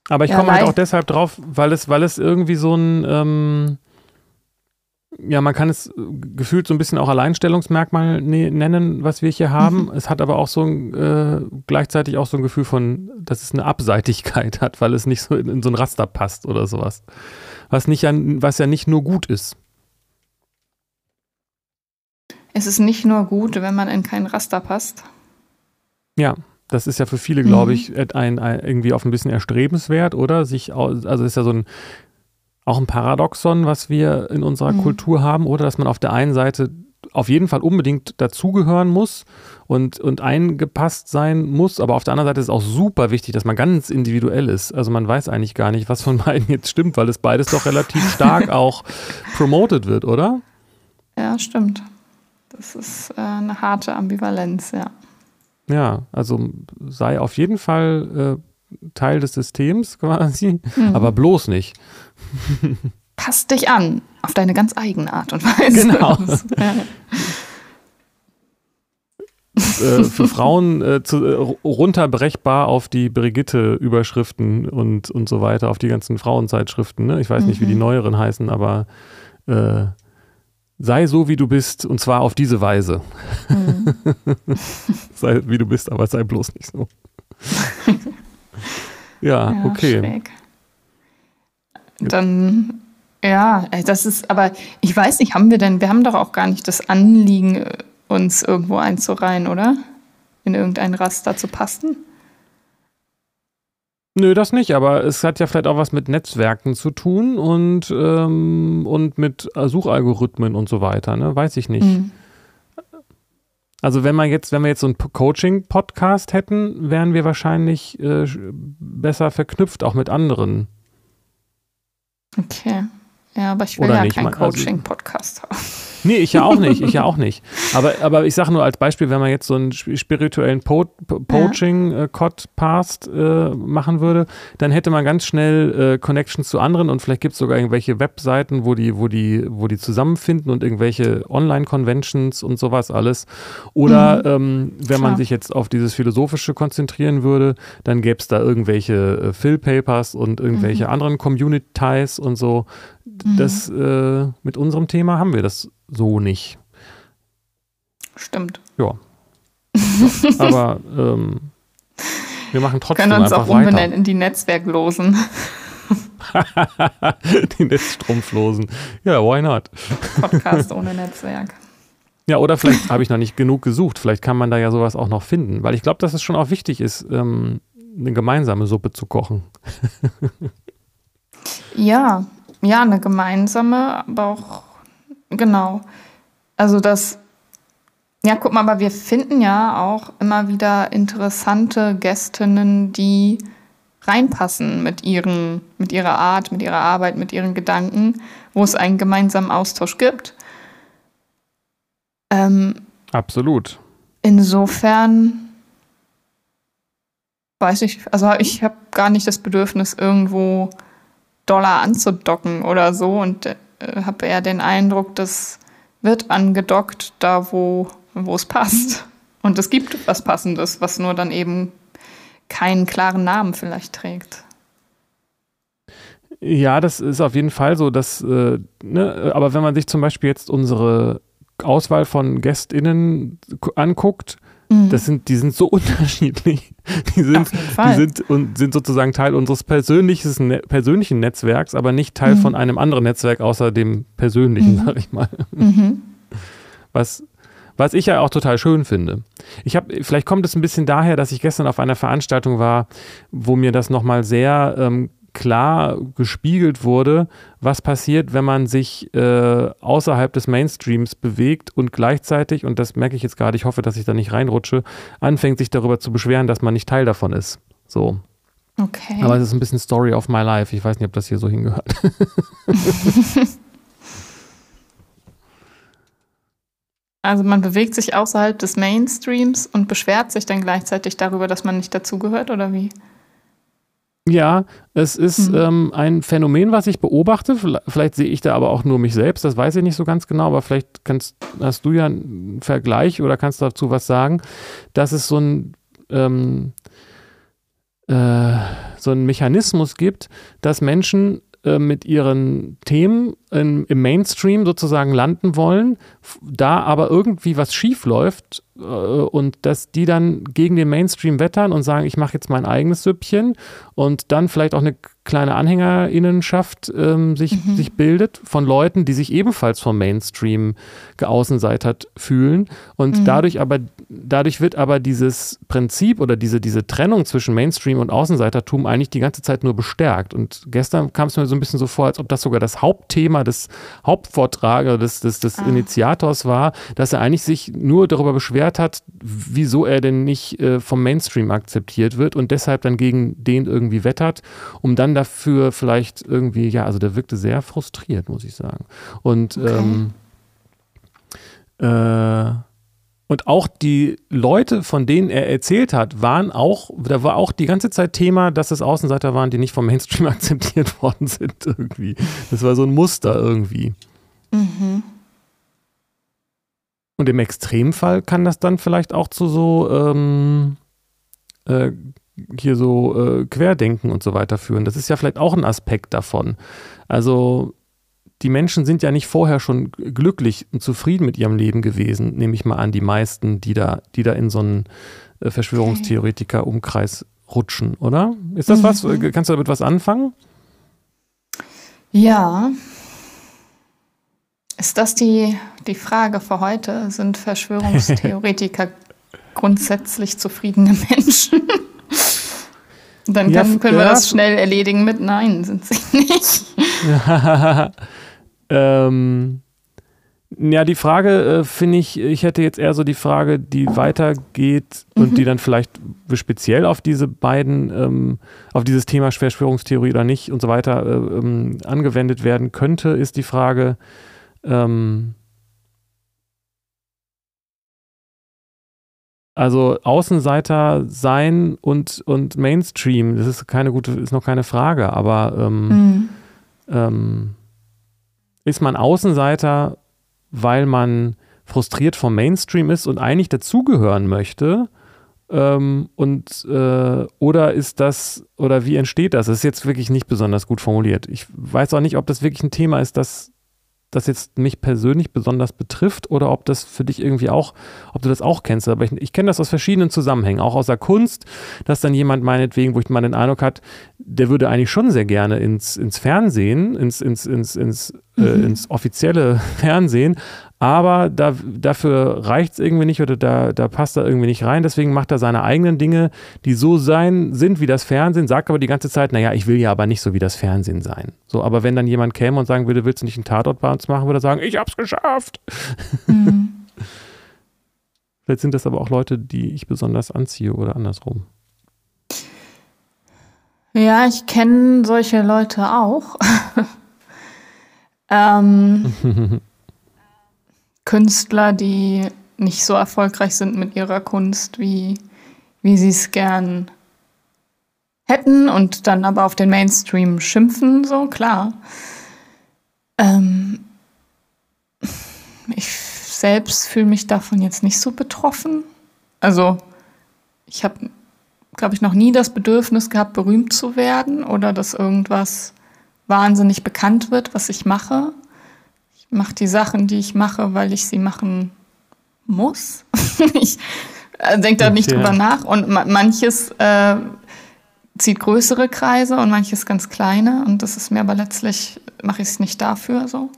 A: Aber ich ja, komme halt auch deshalb drauf, weil es, weil es irgendwie so ein, ähm, ja, man kann es gefühlt so ein bisschen auch Alleinstellungsmerkmal ne nennen, was wir hier haben. Mhm. Es hat aber auch so ein, äh, gleichzeitig auch so ein Gefühl von, dass es eine Abseitigkeit hat, weil es nicht so in, in so ein Raster passt oder sowas. Was, nicht ja, was ja nicht nur gut ist.
B: Es ist nicht nur gut, wenn man in kein Raster passt.
A: Ja, das ist ja für viele, glaube mhm. ich, ein, ein, irgendwie auch ein bisschen erstrebenswert, oder? Sich, also ist ja so ein auch ein Paradoxon, was wir in unserer mhm. Kultur haben, oder dass man auf der einen Seite auf jeden Fall unbedingt dazugehören muss und, und eingepasst sein muss, aber auf der anderen Seite ist es auch super wichtig, dass man ganz individuell ist. Also man weiß eigentlich gar nicht, was von beiden jetzt stimmt, weil es beides doch relativ stark auch promoted wird, oder?
B: Ja, stimmt. Das ist äh, eine harte Ambivalenz, ja.
A: Ja, also sei auf jeden Fall äh, Teil des Systems quasi, mhm. aber bloß nicht.
B: Pass dich an, auf deine ganz eigene Art und Weise.
A: Genau. äh, für Frauen äh, zu, äh, runterbrechbar auf die Brigitte-Überschriften und, und so weiter, auf die ganzen Frauenzeitschriften. Ne? Ich weiß nicht, wie die mhm. neueren heißen, aber äh, sei so, wie du bist, und zwar auf diese Weise. Mhm. sei wie du bist, aber sei bloß nicht so. ja, ja, okay. Schräg.
B: Dann, ja, das ist, aber ich weiß nicht, haben wir denn, wir haben doch auch gar nicht das Anliegen, uns irgendwo einzureihen, oder? In irgendein Raster zu passen?
A: Nö, das nicht, aber es hat ja vielleicht auch was mit Netzwerken zu tun und, ähm, und mit Suchalgorithmen und so weiter, ne? Weiß ich nicht. Mhm. Also wenn man jetzt, wenn wir jetzt so einen Coaching-Podcast hätten, wären wir wahrscheinlich äh, besser verknüpft, auch mit anderen.
B: Okay. Ja, aber ich will Oder ja keinen also Coaching-Podcast haben.
A: Nee, ich ja auch nicht, ich ja auch nicht. Aber, aber ich sage nur als Beispiel, wenn man jetzt so einen spirituellen po Poaching-Codcast äh, äh, machen würde, dann hätte man ganz schnell äh, Connections zu anderen und vielleicht gibt es sogar irgendwelche Webseiten, wo die, wo die, wo die zusammenfinden und irgendwelche Online-Conventions und sowas alles. Oder mhm. ähm, wenn Klar. man sich jetzt auf dieses Philosophische konzentrieren würde, dann gäbe es da irgendwelche äh, Fill-Papers und irgendwelche mhm. anderen Communities und so. Mhm. Das äh, mit unserem Thema haben wir das so nicht.
B: Stimmt.
A: Ja. ja. Aber ähm, wir machen trotzdem
B: wir können uns auch umbenennen in die Netzwerklosen.
A: die Netzstrumpflosen. Ja, why not?
B: Podcast ohne Netzwerk.
A: Ja, oder vielleicht habe ich noch nicht genug gesucht. Vielleicht kann man da ja sowas auch noch finden. Weil ich glaube, dass es schon auch wichtig ist, ähm, eine gemeinsame Suppe zu kochen.
B: ja, ja, eine gemeinsame, aber auch Genau. Also das, ja, guck mal, aber wir finden ja auch immer wieder interessante Gästinnen, die reinpassen mit, ihren, mit ihrer Art, mit ihrer Arbeit, mit ihren Gedanken, wo es einen gemeinsamen Austausch gibt.
A: Ähm, Absolut.
B: Insofern weiß ich, also ich habe gar nicht das Bedürfnis, irgendwo Dollar anzudocken oder so und äh, habe eher den Eindruck, das wird angedockt da, wo, wo es passt. Und es gibt was Passendes, was nur dann eben keinen klaren Namen vielleicht trägt.
A: Ja, das ist auf jeden Fall so, dass, äh, ne, aber wenn man sich zum Beispiel jetzt unsere Auswahl von GästInnen anguckt, Mhm. Das sind, die sind so unterschiedlich. Die sind, die sind und sind sozusagen Teil unseres persönlichen, persönlichen Netzwerks, aber nicht Teil mhm. von einem anderen Netzwerk außer dem persönlichen, mhm. sag ich mal. Mhm. Was, was ich ja auch total schön finde. Ich habe, vielleicht kommt es ein bisschen daher, dass ich gestern auf einer Veranstaltung war, wo mir das nochmal sehr ähm, klar gespiegelt wurde, was passiert, wenn man sich äh, außerhalb des Mainstreams bewegt und gleichzeitig, und das merke ich jetzt gerade, ich hoffe, dass ich da nicht reinrutsche, anfängt sich darüber zu beschweren, dass man nicht Teil davon ist. So.
B: Okay.
A: Aber es ist ein bisschen Story of my life. Ich weiß nicht, ob das hier so hingehört.
B: also man bewegt sich außerhalb des Mainstreams und beschwert sich dann gleichzeitig darüber, dass man nicht dazugehört, oder wie?
A: Ja, es ist mhm. ähm, ein Phänomen, was ich beobachte. Vielleicht, sehe ich da aber auch nur mich selbst, das weiß ich nicht so ganz genau, aber vielleicht kannst, hast du ja einen Vergleich oder kannst dazu was sagen, dass es so ein, ähm, äh, so einen Mechanismus gibt, dass Menschen äh, mit ihren Themen in, im Mainstream sozusagen landen wollen, da aber irgendwie was schief läuft äh, und dass die dann gegen den Mainstream wettern und sagen, ich mache jetzt mein eigenes Süppchen und dann vielleicht auch eine kleine Anhängerinnenschaft ähm, sich, mhm. sich bildet von Leuten, die sich ebenfalls vom Mainstream geaußenseitert fühlen. Und mhm. dadurch aber, dadurch wird aber dieses Prinzip oder diese, diese Trennung zwischen Mainstream und Außenseitertum eigentlich die ganze Zeit nur bestärkt. Und gestern kam es mir so ein bisschen so vor, als ob das sogar das Hauptthema des Hauptvortrages, des, des, des ah. Initiators war, dass er eigentlich sich nur darüber beschwert hat, wieso er denn nicht äh, vom Mainstream akzeptiert wird und deshalb dann gegen den irgendwie wettert, um dann dafür vielleicht irgendwie, ja, also der wirkte sehr frustriert, muss ich sagen. Und okay. ähm, äh, und auch die Leute, von denen er erzählt hat, waren auch, da war auch die ganze Zeit Thema, dass es Außenseiter waren, die nicht vom Mainstream akzeptiert worden sind irgendwie. Das war so ein Muster irgendwie. Mhm. und im Extremfall kann das dann vielleicht auch zu so ähm, äh, hier so äh, Querdenken und so weiter führen. Das ist ja vielleicht auch ein Aspekt davon. Also die Menschen sind ja nicht vorher schon glücklich und zufrieden mit ihrem Leben gewesen, nehme ich mal an, die meisten, die da, die da in so einen äh, Verschwörungstheoretiker-Umkreis rutschen, oder? Ist das mhm. was? Kannst du damit was anfangen?
B: Ja. Ist das die, die Frage für heute? Sind Verschwörungstheoretiker grundsätzlich zufriedene Menschen? Dann kann, ja, können wir ja, das schnell erledigen mit Nein, sind sie nicht.
A: ähm, ja, die Frage äh, finde ich, ich hätte jetzt eher so die Frage, die weitergeht mhm. und die dann vielleicht speziell auf diese beiden, ähm, auf dieses Thema Verschwörungstheorie oder nicht und so weiter äh, ähm, angewendet werden könnte, ist die Frage, ähm, also Außenseiter sein und, und Mainstream, das ist keine gute, ist noch keine Frage, aber ähm, mhm. Ist man Außenseiter, weil man frustriert vom Mainstream ist und eigentlich dazugehören möchte? Ähm, und äh, oder ist das, oder wie entsteht das? Das ist jetzt wirklich nicht besonders gut formuliert. Ich weiß auch nicht, ob das wirklich ein Thema ist, das das jetzt mich persönlich besonders betrifft oder ob das für dich irgendwie auch, ob du das auch kennst. Aber ich, ich kenne das aus verschiedenen Zusammenhängen, auch aus der Kunst, dass dann jemand meinetwegen, wo ich mal den Eindruck hat, der würde eigentlich schon sehr gerne ins, ins Fernsehen, ins, ins, ins, ins, äh, mhm. äh, ins offizielle Fernsehen, aber da, dafür reicht es irgendwie nicht oder da, da passt er irgendwie nicht rein. Deswegen macht er seine eigenen Dinge, die so sein sind wie das Fernsehen, sagt aber die ganze Zeit, naja, ich will ja aber nicht so wie das Fernsehen sein. So, aber wenn dann jemand käme und sagen würde, willst du nicht einen Tatort bei uns machen, würde er sagen, ich hab's geschafft. Mhm. Vielleicht sind das aber auch Leute, die ich besonders anziehe oder andersrum.
B: Ja, ich kenne solche Leute auch. ähm, Künstler, die nicht so erfolgreich sind mit ihrer Kunst, wie, wie sie es gern hätten und dann aber auf den Mainstream schimpfen, so klar. Ähm, ich selbst fühle mich davon jetzt nicht so betroffen. Also ich habe, glaube ich, noch nie das Bedürfnis gehabt, berühmt zu werden oder dass irgendwas wahnsinnig bekannt wird, was ich mache mache die Sachen, die ich mache, weil ich sie machen muss. ich äh, denke da nicht okay. drüber nach. Und ma manches äh, zieht größere Kreise und manches ganz kleine. Und das ist mir aber letztlich, mache ich es nicht dafür so.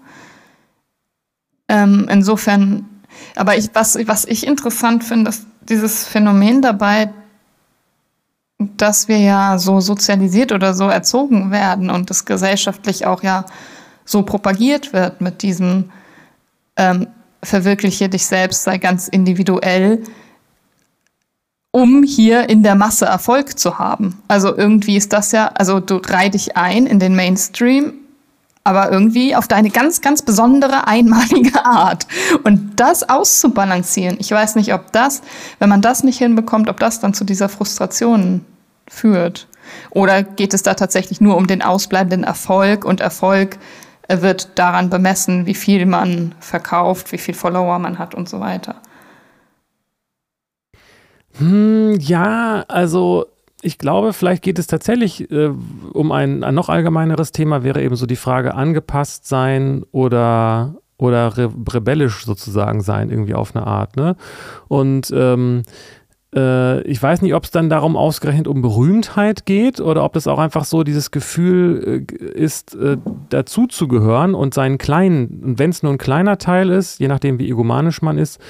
B: Ähm, insofern, aber ich, was, was ich interessant finde, ist dieses Phänomen dabei, dass wir ja so sozialisiert oder so erzogen werden und das gesellschaftlich auch ja so propagiert wird mit diesem ähm, verwirkliche dich selbst, sei ganz individuell, um hier in der Masse Erfolg zu haben. Also irgendwie ist das ja, also du reih dich ein in den Mainstream, aber irgendwie auf deine ganz, ganz besondere, einmalige Art. Und das auszubalancieren, ich weiß nicht, ob das, wenn man das nicht hinbekommt, ob das dann zu dieser Frustration führt. Oder geht es da tatsächlich nur um den ausbleibenden Erfolg und Erfolg wird daran bemessen, wie viel man verkauft, wie viel Follower man hat und so weiter.
A: Hm, ja, also ich glaube, vielleicht geht es tatsächlich äh, um ein, ein, noch allgemeineres Thema, wäre eben so die Frage angepasst sein oder, oder re rebellisch sozusagen sein, irgendwie auf eine Art. Ne? Und ähm, äh, ich weiß nicht, ob es dann darum ausgerechnet um Berühmtheit geht oder ob es auch einfach so dieses Gefühl äh, ist, äh, dazuzugehören und seinen kleinen, wenn es nur ein kleiner Teil ist, je nachdem wie egomanisch man ist,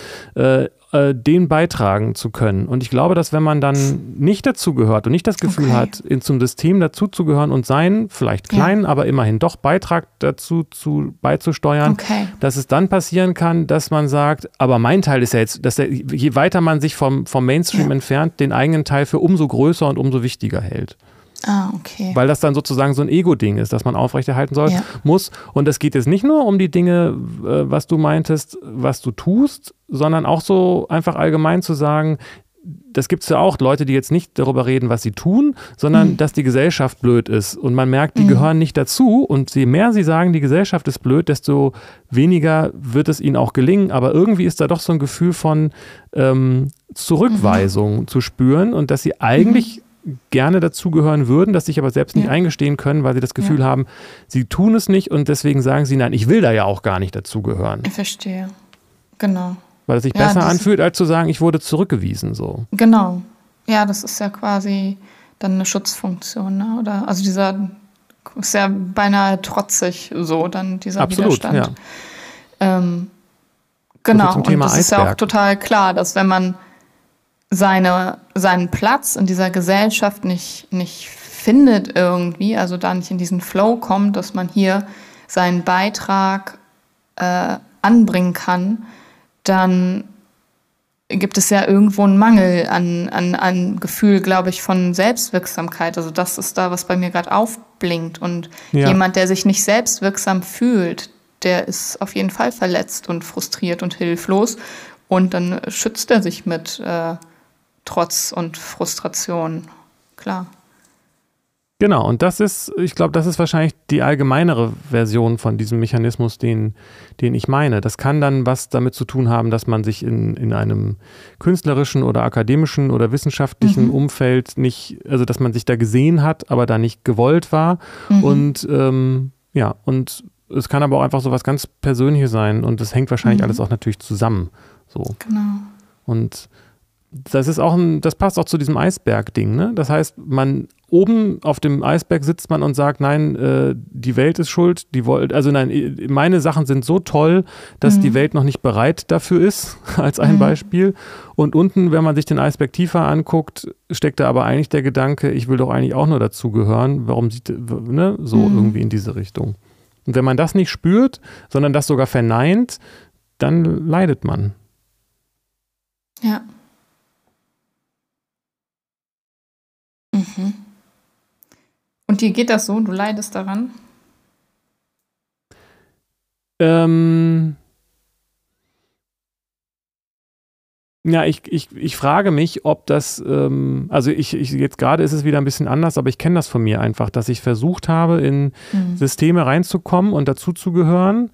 A: äh, den beitragen zu können. Und ich glaube, dass wenn man dann nicht dazugehört und nicht das Gefühl okay. hat, in, zum System dazuzugehören und seinen, vielleicht kleinen, ja. aber immerhin doch Beitrag dazu zu, beizusteuern, okay. dass es dann passieren kann, dass man sagt, aber mein Teil ist ja jetzt, dass der, je weiter man sich vom, vom Mainstream ja. entfernt, den eigenen Teil für umso größer und umso wichtiger hält.
B: Ah, okay.
A: Weil das dann sozusagen so ein Ego-Ding ist, das man aufrechterhalten soll, ja. muss. Und es geht jetzt nicht nur um die Dinge, äh, was du meintest, was du tust, sondern auch so einfach allgemein zu sagen, das gibt es ja auch, Leute, die jetzt nicht darüber reden, was sie tun, sondern mhm. dass die Gesellschaft blöd ist. Und man merkt, die mhm. gehören nicht dazu. Und je mehr sie sagen, die Gesellschaft ist blöd, desto weniger wird es ihnen auch gelingen. Aber irgendwie ist da doch so ein Gefühl von ähm, Zurückweisung mhm. zu spüren und dass sie eigentlich mhm. Gerne dazugehören würden, das sich aber selbst nicht ja. eingestehen können, weil sie das Gefühl ja. haben, sie tun es nicht und deswegen sagen sie, nein, ich will da ja auch gar nicht dazugehören.
B: Ich verstehe. Genau.
A: Weil es sich ja, besser anfühlt, als zu sagen, ich wurde zurückgewiesen. So.
B: Genau. Ja, das ist ja quasi dann eine Schutzfunktion, ne? Oder also dieser ist ja beinahe trotzig so, dann dieser Absolut, Widerstand. Ja. Ähm, genau, und das Eisberg. ist ja auch total klar, dass wenn man seine, seinen Platz in dieser Gesellschaft nicht, nicht findet irgendwie, also da nicht in diesen Flow kommt, dass man hier seinen Beitrag äh, anbringen kann, dann gibt es ja irgendwo einen Mangel an, an, an Gefühl, glaube ich, von Selbstwirksamkeit. Also das ist da, was bei mir gerade aufblinkt. Und ja. jemand, der sich nicht selbstwirksam fühlt, der ist auf jeden Fall verletzt und frustriert und hilflos. Und dann schützt er sich mit äh, Trotz und Frustration. Klar.
A: Genau, und das ist, ich glaube, das ist wahrscheinlich die allgemeinere Version von diesem Mechanismus, den, den ich meine. Das kann dann was damit zu tun haben, dass man sich in, in einem künstlerischen oder akademischen oder wissenschaftlichen mhm. Umfeld nicht, also dass man sich da gesehen hat, aber da nicht gewollt war. Mhm. Und ähm, ja, und es kann aber auch einfach so was ganz Persönliches sein und das hängt wahrscheinlich mhm. alles auch natürlich zusammen. So. Genau. Und das ist auch ein, das passt auch zu diesem Eisberg-Ding, ne? Das heißt, man oben auf dem Eisberg sitzt man und sagt, nein, äh, die Welt ist schuld, die wollt, also nein, meine Sachen sind so toll, dass mhm. die Welt noch nicht bereit dafür ist, als ein mhm. Beispiel. Und unten, wenn man sich den Eisberg tiefer anguckt, steckt da aber eigentlich der Gedanke, ich will doch eigentlich auch nur dazugehören. Warum sieht, ne, so mhm. irgendwie in diese Richtung. Und wenn man das nicht spürt, sondern das sogar verneint, dann leidet man.
B: Ja. Mhm. Und dir geht das so? Du leidest daran?
A: Ähm. Ja, ich, ich, ich frage mich, ob das, ähm, also ich, ich, jetzt gerade ist es wieder ein bisschen anders, aber ich kenne das von mir einfach, dass ich versucht habe, in mhm. Systeme reinzukommen und dazuzugehören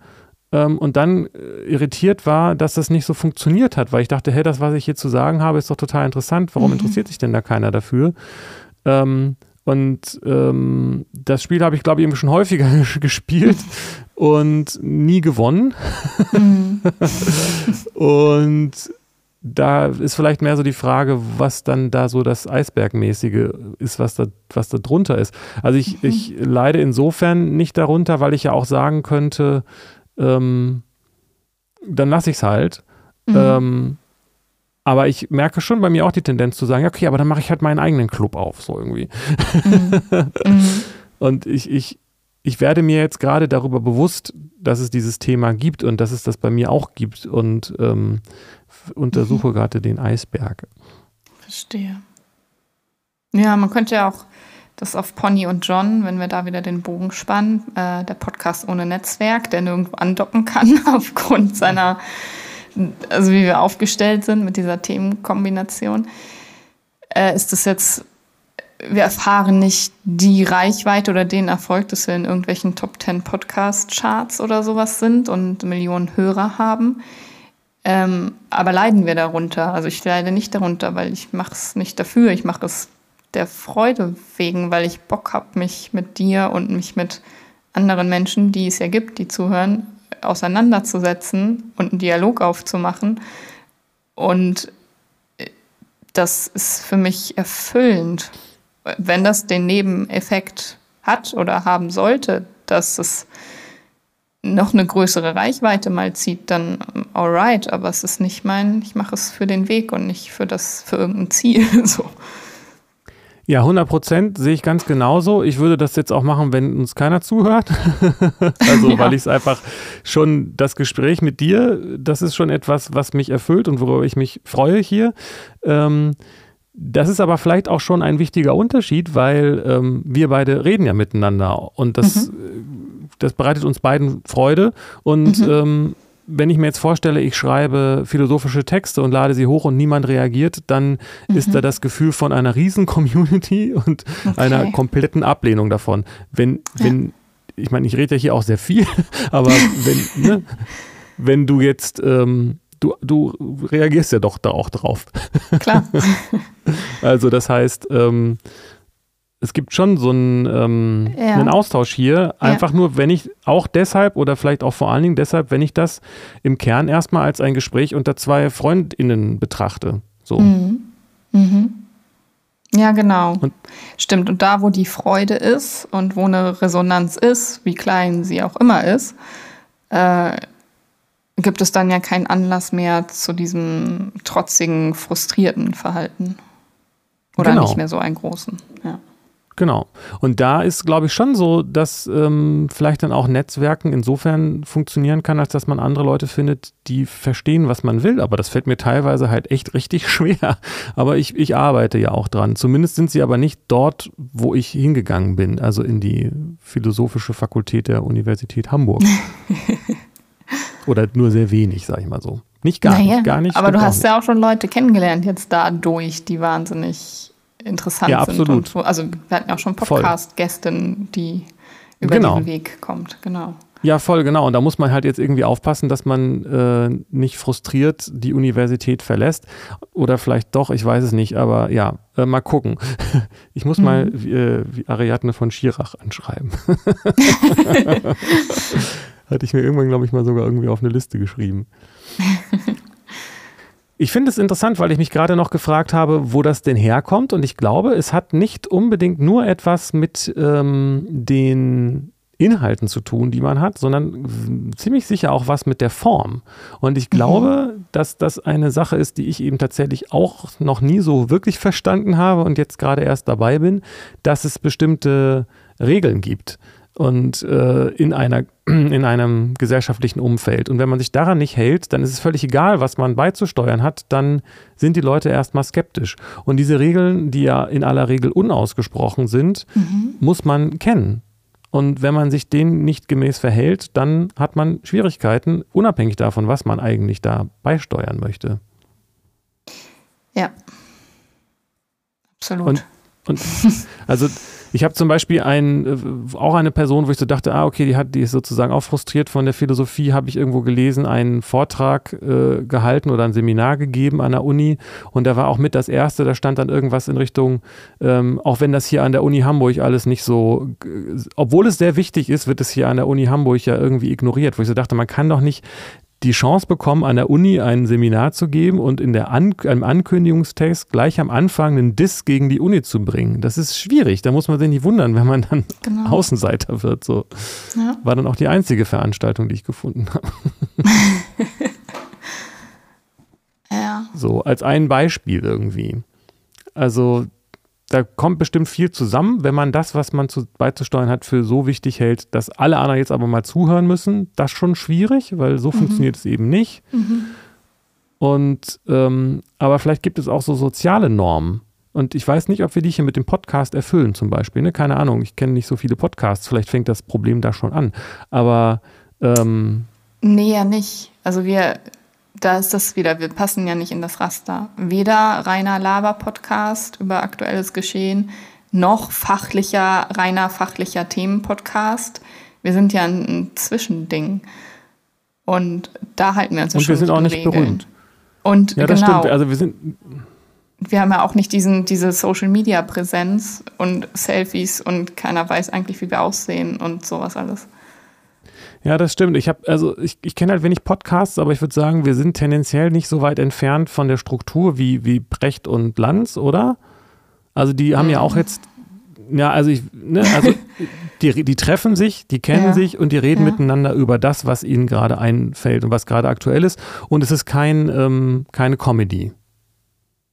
A: ähm, und dann äh, irritiert war, dass das nicht so funktioniert hat, weil ich dachte, hey, das, was ich hier zu sagen habe, ist doch total interessant, warum mhm. interessiert sich denn da keiner dafür? Ähm, und ähm, das Spiel habe ich, glaube ich, irgendwie schon häufiger gespielt und nie gewonnen. Mhm. und da ist vielleicht mehr so die Frage, was dann da so das Eisbergmäßige ist, was da, was da drunter ist. Also ich, mhm. ich leide insofern nicht darunter, weil ich ja auch sagen könnte, ähm, dann lasse ich es halt. Mhm. Ähm, aber ich merke schon bei mir auch die Tendenz zu sagen, okay, aber dann mache ich halt meinen eigenen Club auf, so irgendwie. Mhm. mhm. Und ich, ich, ich werde mir jetzt gerade darüber bewusst, dass es dieses Thema gibt und dass es das bei mir auch gibt und ähm, untersuche mhm. gerade den Eisberg.
B: Verstehe. Ja, man könnte ja auch das auf Pony und John, wenn wir da wieder den Bogen spannen, äh, der Podcast ohne Netzwerk, der nirgendwo andocken kann aufgrund seiner also wie wir aufgestellt sind mit dieser Themenkombination, äh, ist das jetzt, wir erfahren nicht die Reichweite oder den Erfolg, dass wir in irgendwelchen Top 10 Podcast-Charts oder sowas sind und Millionen Hörer haben. Ähm, aber leiden wir darunter? Also ich leide nicht darunter, weil ich mache es nicht dafür. Ich mache es der Freude wegen, weil ich Bock habe, mich mit dir und mich mit anderen Menschen, die es ja gibt, die zuhören, auseinanderzusetzen und einen Dialog aufzumachen. Und das ist für mich erfüllend. Wenn das den Nebeneffekt hat oder haben sollte, dass es noch eine größere Reichweite mal zieht, dann alright, aber es ist nicht mein, ich mache es für den Weg und nicht für das, für irgendein Ziel. So.
A: Ja, 100 Prozent sehe ich ganz genauso. Ich würde das jetzt auch machen, wenn uns keiner zuhört. also, ja. weil ich es einfach schon, das Gespräch mit dir, das ist schon etwas, was mich erfüllt und worüber ich mich freue hier. Ähm, das ist aber vielleicht auch schon ein wichtiger Unterschied, weil ähm, wir beide reden ja miteinander und das, mhm. das bereitet uns beiden Freude und mhm. ähm, wenn ich mir jetzt vorstelle, ich schreibe philosophische Texte und lade sie hoch und niemand reagiert, dann mhm. ist da das Gefühl von einer riesen Community und okay. einer kompletten Ablehnung davon. Wenn, wenn, ja. ich meine, ich rede ja hier auch sehr viel, aber wenn, ne, wenn du jetzt, ähm, du, du reagierst ja doch da auch drauf.
B: Klar.
A: also das heißt, ähm, es gibt schon so einen, ähm, ja. einen Austausch hier. Einfach ja. nur, wenn ich auch deshalb oder vielleicht auch vor allen Dingen deshalb, wenn ich das im Kern erstmal als ein Gespräch unter zwei FreundInnen betrachte. So. Mhm.
B: Mhm. Ja, genau. Und Stimmt. Und da, wo die Freude ist und wo eine Resonanz ist, wie klein sie auch immer ist, äh, gibt es dann ja keinen Anlass mehr zu diesem trotzigen, frustrierten Verhalten. Oder genau. nicht mehr so einen großen. Ja.
A: Genau. Und da ist, glaube ich, schon so, dass ähm, vielleicht dann auch Netzwerken insofern funktionieren kann, als dass man andere Leute findet, die verstehen, was man will. Aber das fällt mir teilweise halt echt richtig schwer. Aber ich, ich arbeite ja auch dran. Zumindest sind sie aber nicht dort, wo ich hingegangen bin, also in die philosophische Fakultät der Universität Hamburg. Oder nur sehr wenig, sage ich mal so. Nicht gar naja, nicht, gar nicht.
B: Aber du hast ja auch schon Leute kennengelernt jetzt dadurch, die wahnsinnig interessant
A: ja, absolut.
B: sind. Und so. Also wir hatten ja auch schon Podcast-Gästin, die über genau. diesen Weg kommt. Genau.
A: Ja, voll, genau. Und da muss man halt jetzt irgendwie aufpassen, dass man äh, nicht frustriert die Universität verlässt. Oder vielleicht doch, ich weiß es nicht, aber ja, äh, mal gucken. Ich muss mhm. mal äh, wie Ariadne von Schirach anschreiben. Hatte ich mir irgendwann, glaube ich, mal sogar irgendwie auf eine Liste geschrieben. Ich finde es interessant, weil ich mich gerade noch gefragt habe, wo das denn herkommt. Und ich glaube, es hat nicht unbedingt nur etwas mit ähm, den Inhalten zu tun, die man hat, sondern ziemlich sicher auch was mit der Form. Und ich glaube, mhm. dass das eine Sache ist, die ich eben tatsächlich auch noch nie so wirklich verstanden habe und jetzt gerade erst dabei bin, dass es bestimmte Regeln gibt und äh, in, einer, in einem gesellschaftlichen Umfeld. Und wenn man sich daran nicht hält, dann ist es völlig egal, was man beizusteuern hat, dann sind die Leute erstmal skeptisch. Und diese Regeln, die ja in aller Regel unausgesprochen sind, mhm. muss man kennen. Und wenn man sich denen nicht gemäß verhält, dann hat man Schwierigkeiten, unabhängig davon, was man eigentlich da beisteuern möchte.
B: Ja. Absolut.
A: Und, und also ich habe zum Beispiel ein, äh, auch eine Person, wo ich so dachte, ah, okay, die hat, die ist sozusagen auch frustriert von der Philosophie, habe ich irgendwo gelesen, einen Vortrag äh, gehalten oder ein Seminar gegeben an der Uni. Und da war auch mit das erste, da stand dann irgendwas in Richtung, ähm, auch wenn das hier an der Uni Hamburg alles nicht so, obwohl es sehr wichtig ist, wird es hier an der Uni Hamburg ja irgendwie ignoriert, wo ich so dachte, man kann doch nicht die Chance bekommen, an der Uni ein Seminar zu geben und in der An einem Ankündigungstext gleich am Anfang einen Diss gegen die Uni zu bringen. Das ist schwierig. Da muss man sich nicht wundern, wenn man dann genau. Außenseiter wird. So. Ja. War dann auch die einzige Veranstaltung, die ich gefunden habe.
B: ja.
A: So, als ein Beispiel irgendwie. Also da kommt bestimmt viel zusammen, wenn man das, was man zu, beizusteuern hat, für so wichtig hält, dass alle anderen jetzt aber mal zuhören müssen. Das ist schon schwierig, weil so mhm. funktioniert es eben nicht. Mhm. Und ähm, aber vielleicht gibt es auch so soziale Normen. Und ich weiß nicht, ob wir die hier mit dem Podcast erfüllen, zum Beispiel. Ne? Keine Ahnung, ich kenne nicht so viele Podcasts. Vielleicht fängt das Problem da schon an. Aber ähm,
B: Nee, ja nicht. Also wir da ist das wieder, wir passen ja nicht in das Raster. Weder reiner Laber-Podcast über aktuelles Geschehen, noch fachlicher, reiner fachlicher Themen-Podcast. Wir sind ja ein, ein, Zwischending. Und da halten wir uns
A: Und wir sind auch nicht Regeln. berühmt.
B: Und
A: ja,
B: das
A: genau, stimmt. Also wir sind
B: wir haben ja auch nicht diesen, diese Social-Media-Präsenz und Selfies und keiner weiß eigentlich, wie wir aussehen und sowas alles.
A: Ja, das stimmt. Ich habe, also ich, ich kenne halt wenig Podcasts, aber ich würde sagen, wir sind tendenziell nicht so weit entfernt von der Struktur wie, wie Brecht und Lanz, oder? Also die haben ja auch jetzt, ja, also ich, ne, also die, die treffen sich, die kennen ja. sich und die reden ja. miteinander über das, was ihnen gerade einfällt und was gerade aktuell ist. Und es ist kein, ähm, keine Comedy.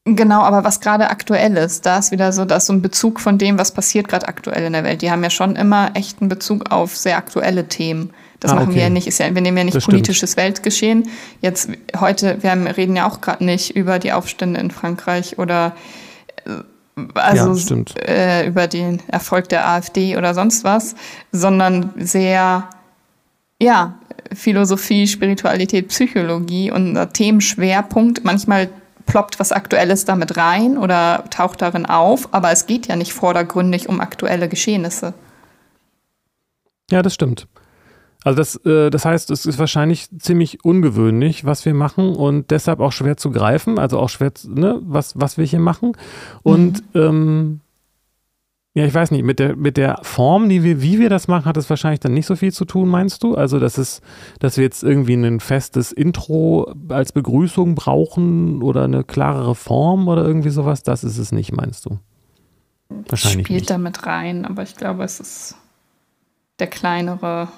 B: Genau, aber was gerade aktuell ist, da ist wieder so, da ist so ein Bezug von dem, was passiert gerade aktuell in der Welt. Die haben ja schon immer echten Bezug auf sehr aktuelle Themen. Das ah, machen okay. wir ja nicht. Ist ja, wir nehmen ja nicht das politisches stimmt. Weltgeschehen. Jetzt heute, wir haben, reden ja auch gerade nicht über die Aufstände in Frankreich oder äh, also ja, äh, über den Erfolg der AfD oder sonst was, sondern sehr, ja, Philosophie, Spiritualität, Psychologie und unser Themenschwerpunkt. Manchmal ploppt was Aktuelles damit rein oder taucht darin auf, aber es geht ja nicht vordergründig um aktuelle Geschehnisse.
A: Ja, das stimmt. Also das, äh, das heißt, es ist wahrscheinlich ziemlich ungewöhnlich, was wir machen und deshalb auch schwer zu greifen, also auch schwer, ne, was, was wir hier machen. Und mhm. ähm, ja, ich weiß nicht, mit der, mit der Form, die wir, wie wir das machen, hat es wahrscheinlich dann nicht so viel zu tun, meinst du? Also, dass es, dass wir jetzt irgendwie ein festes Intro als Begrüßung brauchen oder eine klarere Form oder irgendwie sowas, das ist es nicht, meinst du?
B: Wahrscheinlich. Spielt nicht. damit rein, aber ich glaube, es ist der kleinere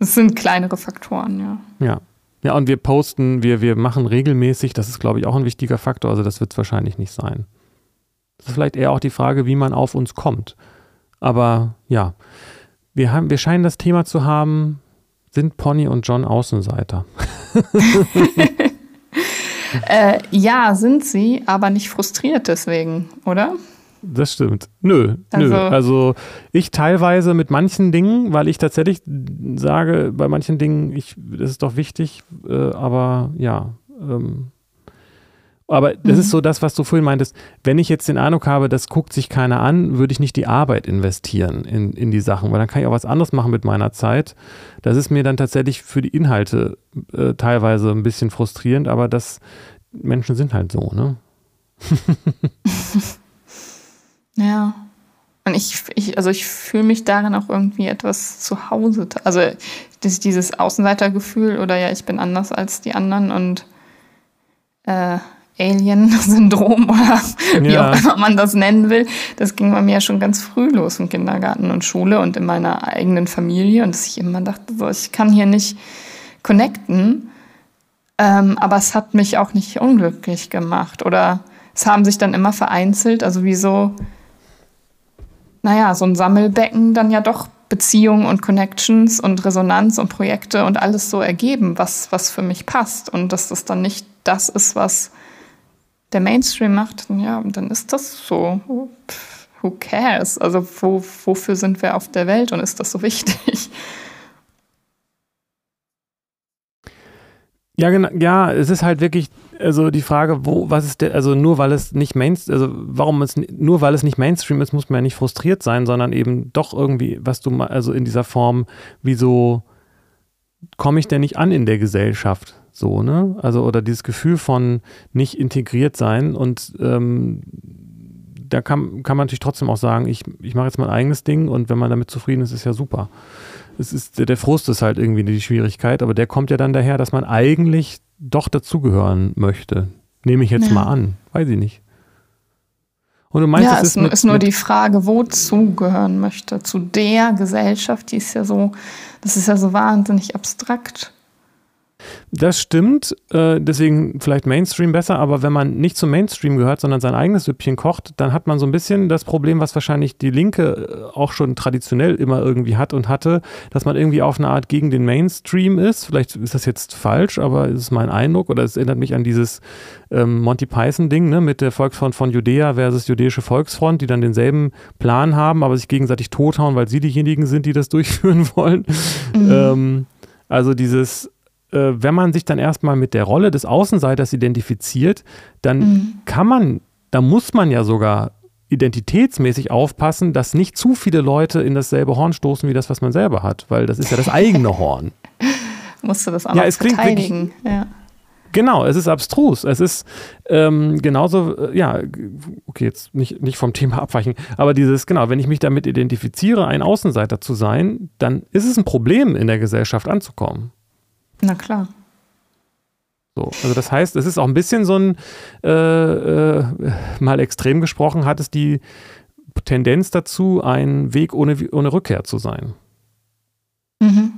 B: es sind kleinere Faktoren, ja.
A: Ja. Ja, und wir posten, wir, wir machen regelmäßig, das ist, glaube ich, auch ein wichtiger Faktor, also das wird es wahrscheinlich nicht sein. Das ist vielleicht eher auch die Frage, wie man auf uns kommt. Aber ja, wir, haben, wir scheinen das Thema zu haben, sind Pony und John Außenseiter?
B: äh, ja, sind sie, aber nicht frustriert deswegen, oder?
A: Das stimmt. Nö, also, nö. Also ich teilweise mit manchen Dingen, weil ich tatsächlich sage, bei manchen Dingen, ich, das ist doch wichtig, äh, aber ja. Ähm, aber das mhm. ist so das, was du vorhin meintest. Wenn ich jetzt den Eindruck habe, das guckt sich keiner an, würde ich nicht die Arbeit investieren in, in die Sachen, weil dann kann ich auch was anderes machen mit meiner Zeit. Das ist mir dann tatsächlich für die Inhalte äh, teilweise ein bisschen frustrierend, aber das Menschen sind halt so, ne?
B: Ja. Und ich, ich also ich fühle mich darin auch irgendwie etwas zu Hause. Also dieses Außenseitergefühl oder ja, ich bin anders als die anderen und äh, Alien-Syndrom oder wie ja. auch immer man das nennen will, das ging bei mir ja schon ganz früh los im Kindergarten und Schule und in meiner eigenen Familie und dass ich immer dachte, so, ich kann hier nicht connecten, ähm, aber es hat mich auch nicht unglücklich gemacht oder es haben sich dann immer vereinzelt, also wie so naja, so ein Sammelbecken dann ja doch Beziehungen und Connections und Resonanz und Projekte und alles so ergeben, was, was für mich passt. Und dass das dann nicht das ist, was der Mainstream macht, ja, dann ist das so. Who cares? Also wo, wofür sind wir auf der Welt und ist das so wichtig?
A: Ja, genau, ja, es ist halt wirklich also die Frage, wo, was ist der, also nur weil es nicht Mainstream, also warum es, nur weil es nicht Mainstream ist, muss man ja nicht frustriert sein, sondern eben doch irgendwie, was du mal, also in dieser Form, wieso komme ich denn nicht an in der Gesellschaft? So, ne? Also, oder dieses Gefühl von nicht integriert sein und ähm, da kann, kann man natürlich trotzdem auch sagen, ich, ich mache jetzt mein eigenes Ding und wenn man damit zufrieden ist, ist ja super. Es ist, der Frust ist halt irgendwie die Schwierigkeit, aber der kommt ja dann daher, dass man eigentlich doch dazugehören möchte. Nehme ich jetzt ja. mal an. Weiß ich nicht.
B: Und du meinst, ja, es ist, mit, ist nur die Frage, wozu gehören möchte. Zu der Gesellschaft, die ist ja so, das ist ja so wahnsinnig abstrakt.
A: Das stimmt, äh, deswegen vielleicht Mainstream besser, aber wenn man nicht zum Mainstream gehört, sondern sein eigenes Süppchen kocht, dann hat man so ein bisschen das Problem, was wahrscheinlich die Linke äh, auch schon traditionell immer irgendwie hat und hatte, dass man irgendwie auf eine Art gegen den Mainstream ist. Vielleicht ist das jetzt falsch, aber es ist mein Eindruck oder es erinnert mich an dieses ähm, Monty Python-Ding ne, mit der Volksfront von Judäa versus Jüdische Volksfront, die dann denselben Plan haben, aber sich gegenseitig tothauen, weil sie diejenigen sind, die das durchführen wollen. Mhm. Ähm, also dieses äh, wenn man sich dann erstmal mit der Rolle des Außenseiters identifiziert, dann mhm. kann man, da muss man ja sogar identitätsmäßig aufpassen, dass nicht zu viele Leute in dasselbe Horn stoßen wie das, was man selber hat, weil das ist ja das eigene Horn.
B: Musst du das auch ja, noch verteidigen. Wirklich, ja.
A: Genau, es ist abstrus. Es ist ähm, genauso, äh, ja, okay, jetzt nicht, nicht vom Thema abweichen, aber dieses, genau, wenn ich mich damit identifiziere, ein Außenseiter zu sein, dann ist es ein Problem, in der Gesellschaft anzukommen.
B: Na klar.
A: So, also das heißt, es ist auch ein bisschen so ein, äh, äh, mal extrem gesprochen, hat es die Tendenz dazu, ein Weg ohne, ohne Rückkehr zu sein. Mhm.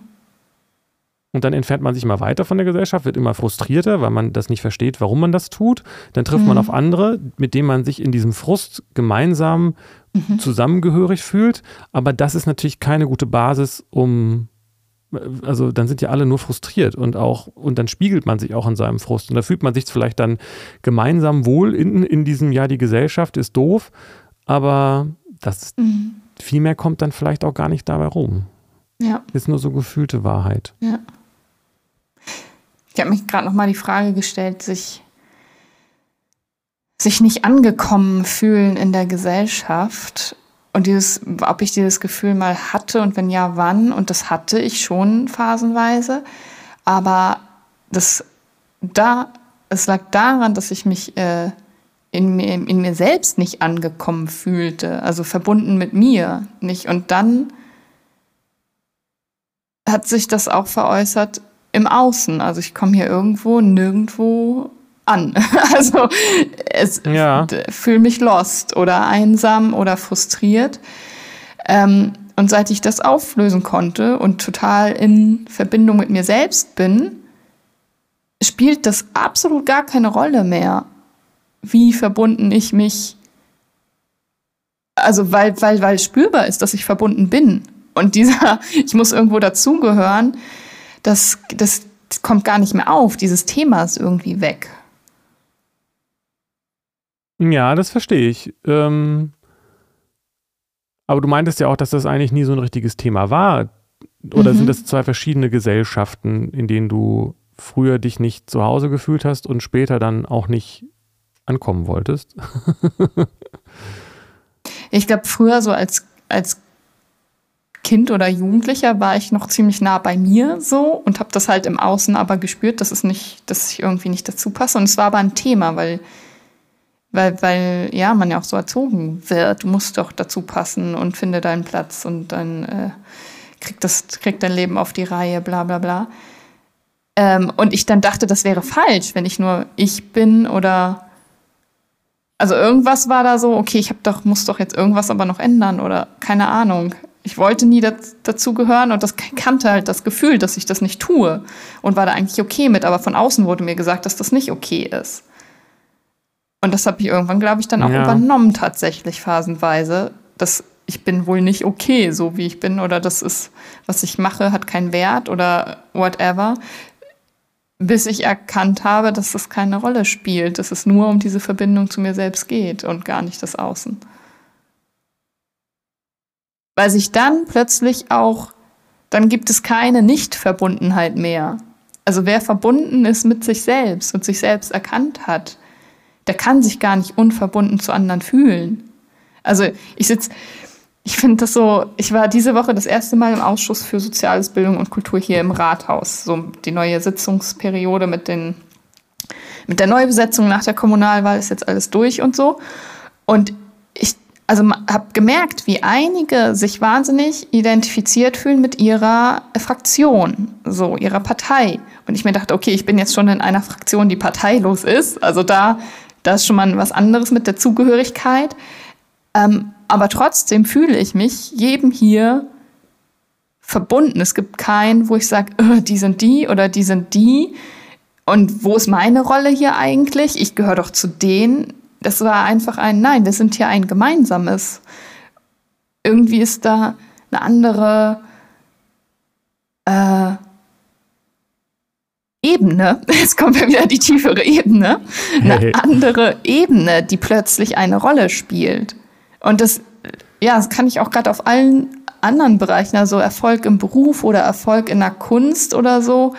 A: Und dann entfernt man sich immer weiter von der Gesellschaft, wird immer frustrierter, weil man das nicht versteht, warum man das tut. Dann trifft mhm. man auf andere, mit denen man sich in diesem Frust gemeinsam mhm. zusammengehörig fühlt. Aber das ist natürlich keine gute Basis, um also dann sind ja alle nur frustriert und auch, und dann spiegelt man sich auch in seinem Frust. Und da fühlt man sich vielleicht dann gemeinsam wohl in, in diesem, ja, die Gesellschaft ist doof, aber das mhm. viel mehr kommt dann vielleicht auch gar nicht dabei rum. Ja. Ist nur so gefühlte Wahrheit.
B: Ja. Ich habe mich gerade noch mal die Frage gestellt, sich sich nicht angekommen fühlen in der Gesellschaft und dieses, ob ich dieses Gefühl mal hatte und wenn ja, wann. Und das hatte ich schon phasenweise. Aber das da, es lag daran, dass ich mich äh, in, mir, in mir selbst nicht angekommen fühlte, also verbunden mit mir nicht. Und dann hat sich das auch veräußert im Außen. Also ich komme hier irgendwo, nirgendwo an. Also es ja. fühle mich lost oder einsam oder frustriert. Ähm, und seit ich das auflösen konnte und total in Verbindung mit mir selbst bin, spielt das absolut gar keine Rolle mehr, wie verbunden ich mich, also weil, weil, weil spürbar ist, dass ich verbunden bin. Und dieser, ich muss irgendwo dazugehören, das, das kommt gar nicht mehr auf. Dieses Thema ist irgendwie weg.
A: Ja, das verstehe ich. Ähm, aber du meintest ja auch, dass das eigentlich nie so ein richtiges Thema war. Oder mhm. sind das zwei verschiedene Gesellschaften, in denen du früher dich nicht zu Hause gefühlt hast und später dann auch nicht ankommen wolltest?
B: ich glaube, früher so als, als Kind oder Jugendlicher war ich noch ziemlich nah bei mir so und habe das halt im Außen aber gespürt, dass es nicht, dass ich irgendwie nicht dazu passe. Und es war aber ein Thema, weil weil, weil ja, man ja auch so erzogen wird, du musst doch dazu passen und finde deinen Platz und dann äh, krieg, das, krieg dein Leben auf die Reihe, bla bla bla. Ähm, und ich dann dachte, das wäre falsch, wenn ich nur ich bin oder also irgendwas war da so, okay, ich habe doch, muss doch jetzt irgendwas aber noch ändern oder keine Ahnung. Ich wollte nie dazu gehören und das kannte halt das Gefühl, dass ich das nicht tue und war da eigentlich okay mit, aber von außen wurde mir gesagt, dass das nicht okay ist. Und das habe ich irgendwann, glaube ich, dann auch ja. übernommen tatsächlich phasenweise. Dass ich bin wohl nicht okay, so wie ich bin, oder das ist, was ich mache, hat keinen Wert oder whatever. Bis ich erkannt habe, dass das keine Rolle spielt, dass es nur um diese Verbindung zu mir selbst geht und gar nicht das Außen. Weil sich dann plötzlich auch, dann gibt es keine Nichtverbundenheit mehr. Also wer verbunden ist mit sich selbst und sich selbst erkannt hat, der kann sich gar nicht unverbunden zu anderen fühlen. Also ich sitze, ich finde das so, ich war diese Woche das erste Mal im Ausschuss für Soziales, Bildung und Kultur hier im Rathaus. So die neue Sitzungsperiode mit den, mit der Neubesetzung nach der Kommunalwahl ist jetzt alles durch und so. Und ich also habe gemerkt, wie einige sich wahnsinnig identifiziert fühlen mit ihrer Fraktion, so ihrer Partei. Und ich mir dachte, okay, ich bin jetzt schon in einer Fraktion, die parteilos ist. Also da da ist schon mal was anderes mit der Zugehörigkeit. Ähm, aber trotzdem fühle ich mich jedem hier verbunden. Es gibt keinen, wo ich sage, oh, die sind die oder die sind die. Und wo ist meine Rolle hier eigentlich? Ich gehöre doch zu denen. Das war einfach ein, nein, wir sind hier ein gemeinsames. Irgendwie ist da eine andere äh, Ebene, jetzt kommt ja wieder die tiefere Ebene, eine hey. andere Ebene, die plötzlich eine Rolle spielt. Und das, ja, das kann ich auch gerade auf allen anderen Bereichen, also Erfolg im Beruf oder Erfolg in der Kunst oder so.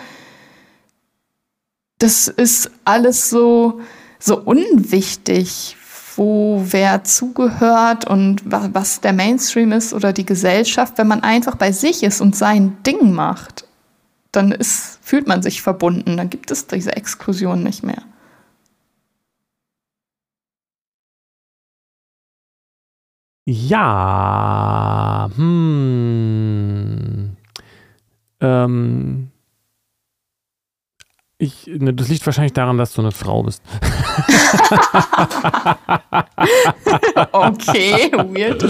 B: Das ist alles so, so unwichtig, wo wer zugehört und was der Mainstream ist oder die Gesellschaft, wenn man einfach bei sich ist und sein Ding macht dann ist, fühlt man sich verbunden, dann gibt es diese Exklusion nicht mehr.
A: Ja, hm. Ähm, ich, ne, das liegt wahrscheinlich daran, dass du eine Frau bist.
B: okay, weird.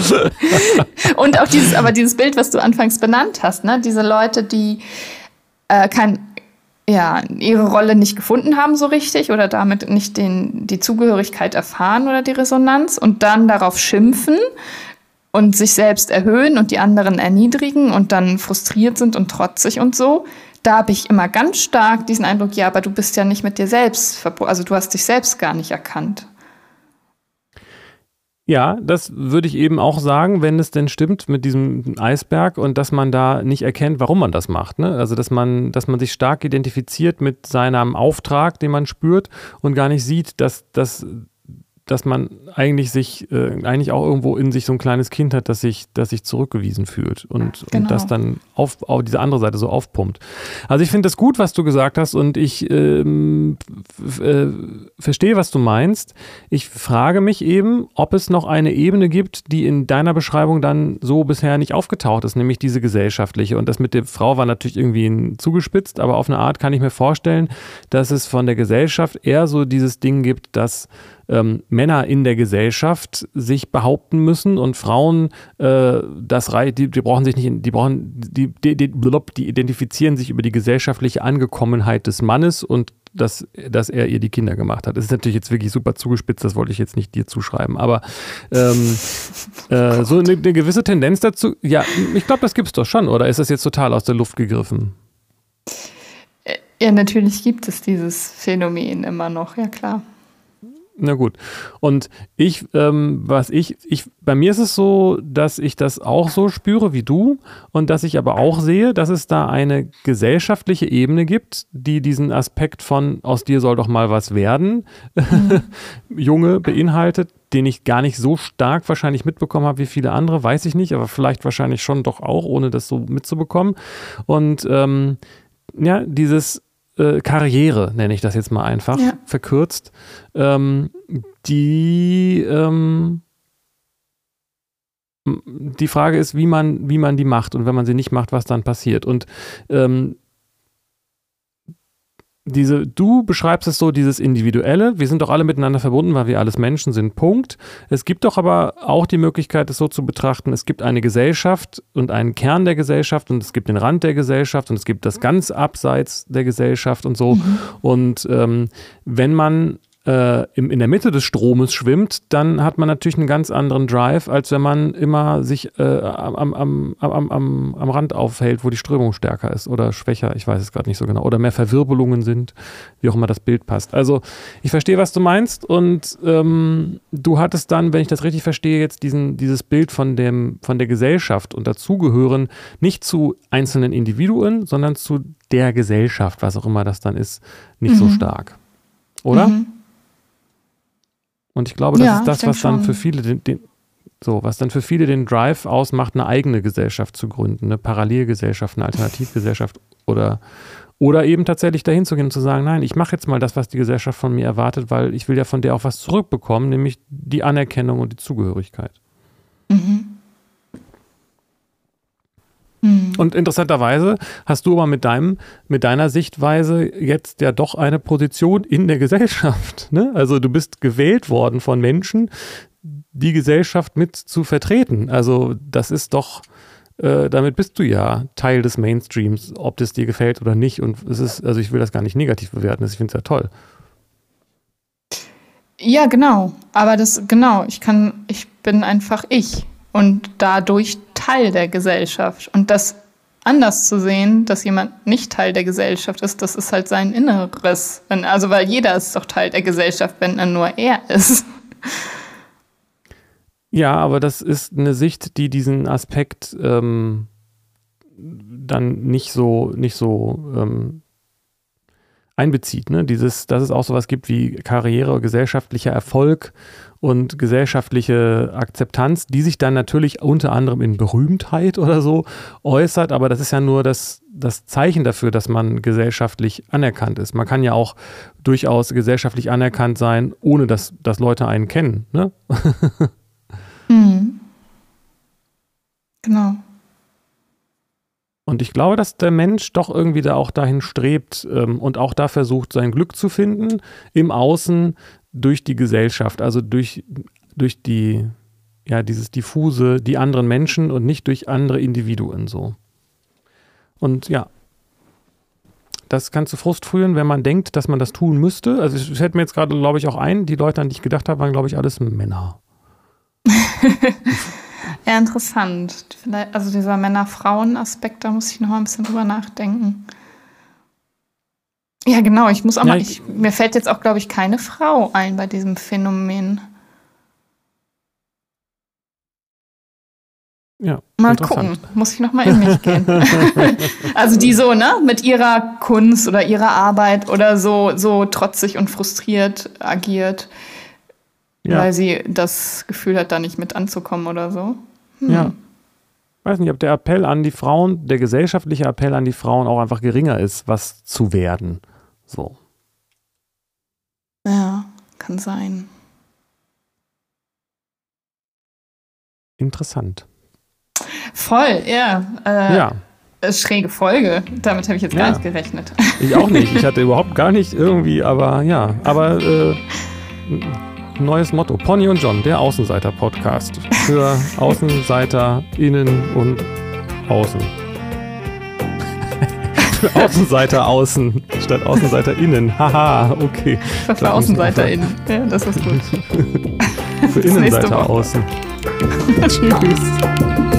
B: Und auch dieses, aber dieses Bild, was du anfangs benannt hast, ne? Diese Leute, die äh, kein, ja, ihre Rolle nicht gefunden haben so richtig oder damit nicht den, die Zugehörigkeit erfahren oder die Resonanz und dann darauf schimpfen und sich selbst erhöhen und die anderen erniedrigen und dann frustriert sind und trotzig und so. Da habe ich immer ganz stark diesen Eindruck, ja, aber du bist ja nicht mit dir selbst also du hast dich selbst gar nicht erkannt.
A: Ja, das würde ich eben auch sagen, wenn es denn stimmt mit diesem Eisberg und dass man da nicht erkennt, warum man das macht. Ne? Also dass man, dass man sich stark identifiziert mit seinem Auftrag, den man spürt und gar nicht sieht, dass, dass dass man eigentlich sich, äh, eigentlich auch irgendwo in sich so ein kleines Kind hat, das sich, das sich zurückgewiesen fühlt und, genau. und das dann auf, auf diese andere Seite so aufpumpt. Also ich finde das gut, was du gesagt hast und ich ähm, äh, verstehe, was du meinst. Ich frage mich eben, ob es noch eine Ebene gibt, die in deiner Beschreibung dann so bisher nicht aufgetaucht ist, nämlich diese gesellschaftliche. Und das mit der Frau war natürlich irgendwie zugespitzt, aber auf eine Art kann ich mir vorstellen, dass es von der Gesellschaft eher so dieses Ding gibt, dass ähm, Männer in der Gesellschaft sich behaupten müssen und Frauen äh, das die, die brauchen sich nicht, die brauchen, die, die, die, die identifizieren sich über die gesellschaftliche Angekommenheit des Mannes und dass, dass er ihr die Kinder gemacht hat. Das ist natürlich jetzt wirklich super zugespitzt, das wollte ich jetzt nicht dir zuschreiben, aber ähm, äh, so eine, eine, gewisse Tendenz dazu, ja, ich glaube, das gibt es doch schon, oder ist das jetzt total aus der Luft gegriffen?
B: Ja, natürlich gibt es dieses Phänomen immer noch, ja klar.
A: Na gut. Und ich, ähm, was ich, ich, bei mir ist es so, dass ich das auch so spüre wie du und dass ich aber auch sehe, dass es da eine gesellschaftliche Ebene gibt, die diesen Aspekt von aus dir soll doch mal was werden, mhm. Junge beinhaltet, den ich gar nicht so stark wahrscheinlich mitbekommen habe wie viele andere, weiß ich nicht, aber vielleicht wahrscheinlich schon doch auch, ohne das so mitzubekommen. Und ähm, ja, dieses äh, Karriere, nenne ich das jetzt mal einfach, ja. verkürzt, ähm, die ähm, die Frage ist, wie man, wie man die macht und wenn man sie nicht macht, was dann passiert. Und ähm, diese, du beschreibst es so, dieses Individuelle, wir sind doch alle miteinander verbunden, weil wir alles Menschen sind, Punkt. Es gibt doch aber auch die Möglichkeit, es so zu betrachten, es gibt eine Gesellschaft und einen Kern der Gesellschaft und es gibt den Rand der Gesellschaft und es gibt das ganz Abseits der Gesellschaft und so. Mhm. Und ähm, wenn man äh, im, in der Mitte des Stromes schwimmt, dann hat man natürlich einen ganz anderen Drive, als wenn man immer sich äh, am, am, am, am, am Rand aufhält, wo die Strömung stärker ist oder schwächer, ich weiß es gerade nicht so genau, oder mehr Verwirbelungen sind, wie auch immer das Bild passt. Also ich verstehe, was du meinst und ähm, du hattest dann, wenn ich das richtig verstehe, jetzt diesen, dieses Bild von, dem, von der Gesellschaft und dazugehören nicht zu einzelnen Individuen, sondern zu der Gesellschaft, was auch immer das dann ist, nicht mhm. so stark. Oder? Mhm. Und ich glaube, das ja, ist das, was dann für viele den, den, so, was dann für viele den Drive ausmacht, eine eigene Gesellschaft zu gründen, eine Parallelgesellschaft, eine Alternativgesellschaft oder, oder eben tatsächlich dahin zu gehen und zu sagen, nein, ich mache jetzt mal das, was die Gesellschaft von mir erwartet, weil ich will ja von der auch was zurückbekommen, nämlich die Anerkennung und die Zugehörigkeit. Mhm. Mhm. Und interessanterweise hast du aber mit deinem, mit deiner Sichtweise jetzt ja doch eine Position in der Gesellschaft. Ne? Also du bist gewählt worden von Menschen, die Gesellschaft mit zu vertreten. Also das ist doch, äh, damit bist du ja Teil des Mainstreams, ob das dir gefällt oder nicht. Und es ist, also ich will das gar nicht negativ bewerten, ich finde es ja toll.
B: Ja, genau. Aber das, genau, ich kann, ich bin einfach ich und dadurch Teil der Gesellschaft. Und das anders zu sehen, dass jemand nicht Teil der Gesellschaft ist, das ist halt sein Inneres. Also, weil jeder ist doch Teil der Gesellschaft, wenn er nur er ist.
A: Ja, aber das ist eine Sicht, die diesen Aspekt ähm, dann nicht so, nicht so ähm, einbezieht. Ne? Dieses, dass es auch sowas gibt wie Karriere, gesellschaftlicher Erfolg und gesellschaftliche Akzeptanz, die sich dann natürlich unter anderem in Berühmtheit oder so äußert, aber das ist ja nur das, das Zeichen dafür, dass man gesellschaftlich anerkannt ist. Man kann ja auch durchaus gesellschaftlich anerkannt sein, ohne dass, dass Leute einen kennen. Ne? mhm.
B: Genau.
A: Und ich glaube, dass der Mensch doch irgendwie da auch dahin strebt ähm, und auch da versucht, sein Glück zu finden im Außen durch die Gesellschaft, also durch, durch die, ja, dieses diffuse, die anderen Menschen und nicht durch andere Individuen so. Und ja, das kann zu Frust führen, wenn man denkt, dass man das tun müsste. Also es fällt mir jetzt gerade, glaube ich, auch ein, die Leute, an die ich gedacht habe, waren, glaube ich, alles Männer.
B: Ja, interessant. Vielleicht, also dieser Männer-Frauen-Aspekt, da muss ich noch mal ein bisschen drüber nachdenken. Ja, genau. Ich muss auch ja, mal. Ich, mir fällt jetzt auch, glaube ich, keine Frau ein bei diesem Phänomen.
A: Ja,
B: mal gucken, muss ich nochmal in mich gehen. also die so, ne, mit ihrer Kunst oder ihrer Arbeit oder so, so trotzig und frustriert agiert, ja. weil sie das Gefühl hat, da nicht mit anzukommen oder so.
A: Hm. Ja. Ich weiß nicht, ob der Appell an die Frauen, der gesellschaftliche Appell an die Frauen auch einfach geringer ist, was zu werden. So.
B: Ja, kann sein.
A: Interessant.
B: Voll, ja.
A: Äh, ja.
B: Schräge Folge. Damit habe ich jetzt ja. gar nicht gerechnet.
A: Ich auch nicht. Ich hatte überhaupt gar nicht irgendwie, aber ja. Aber äh, neues Motto. Pony und John, der Außenseiter-Podcast. Für AußenseiterInnen und Außen. Für Außenseiter außen statt AußenseiterInnen. Haha, okay.
B: Für AußenseiterInnen. Ja, das ist gut.
A: Für Innenseiter außen. Tschüss.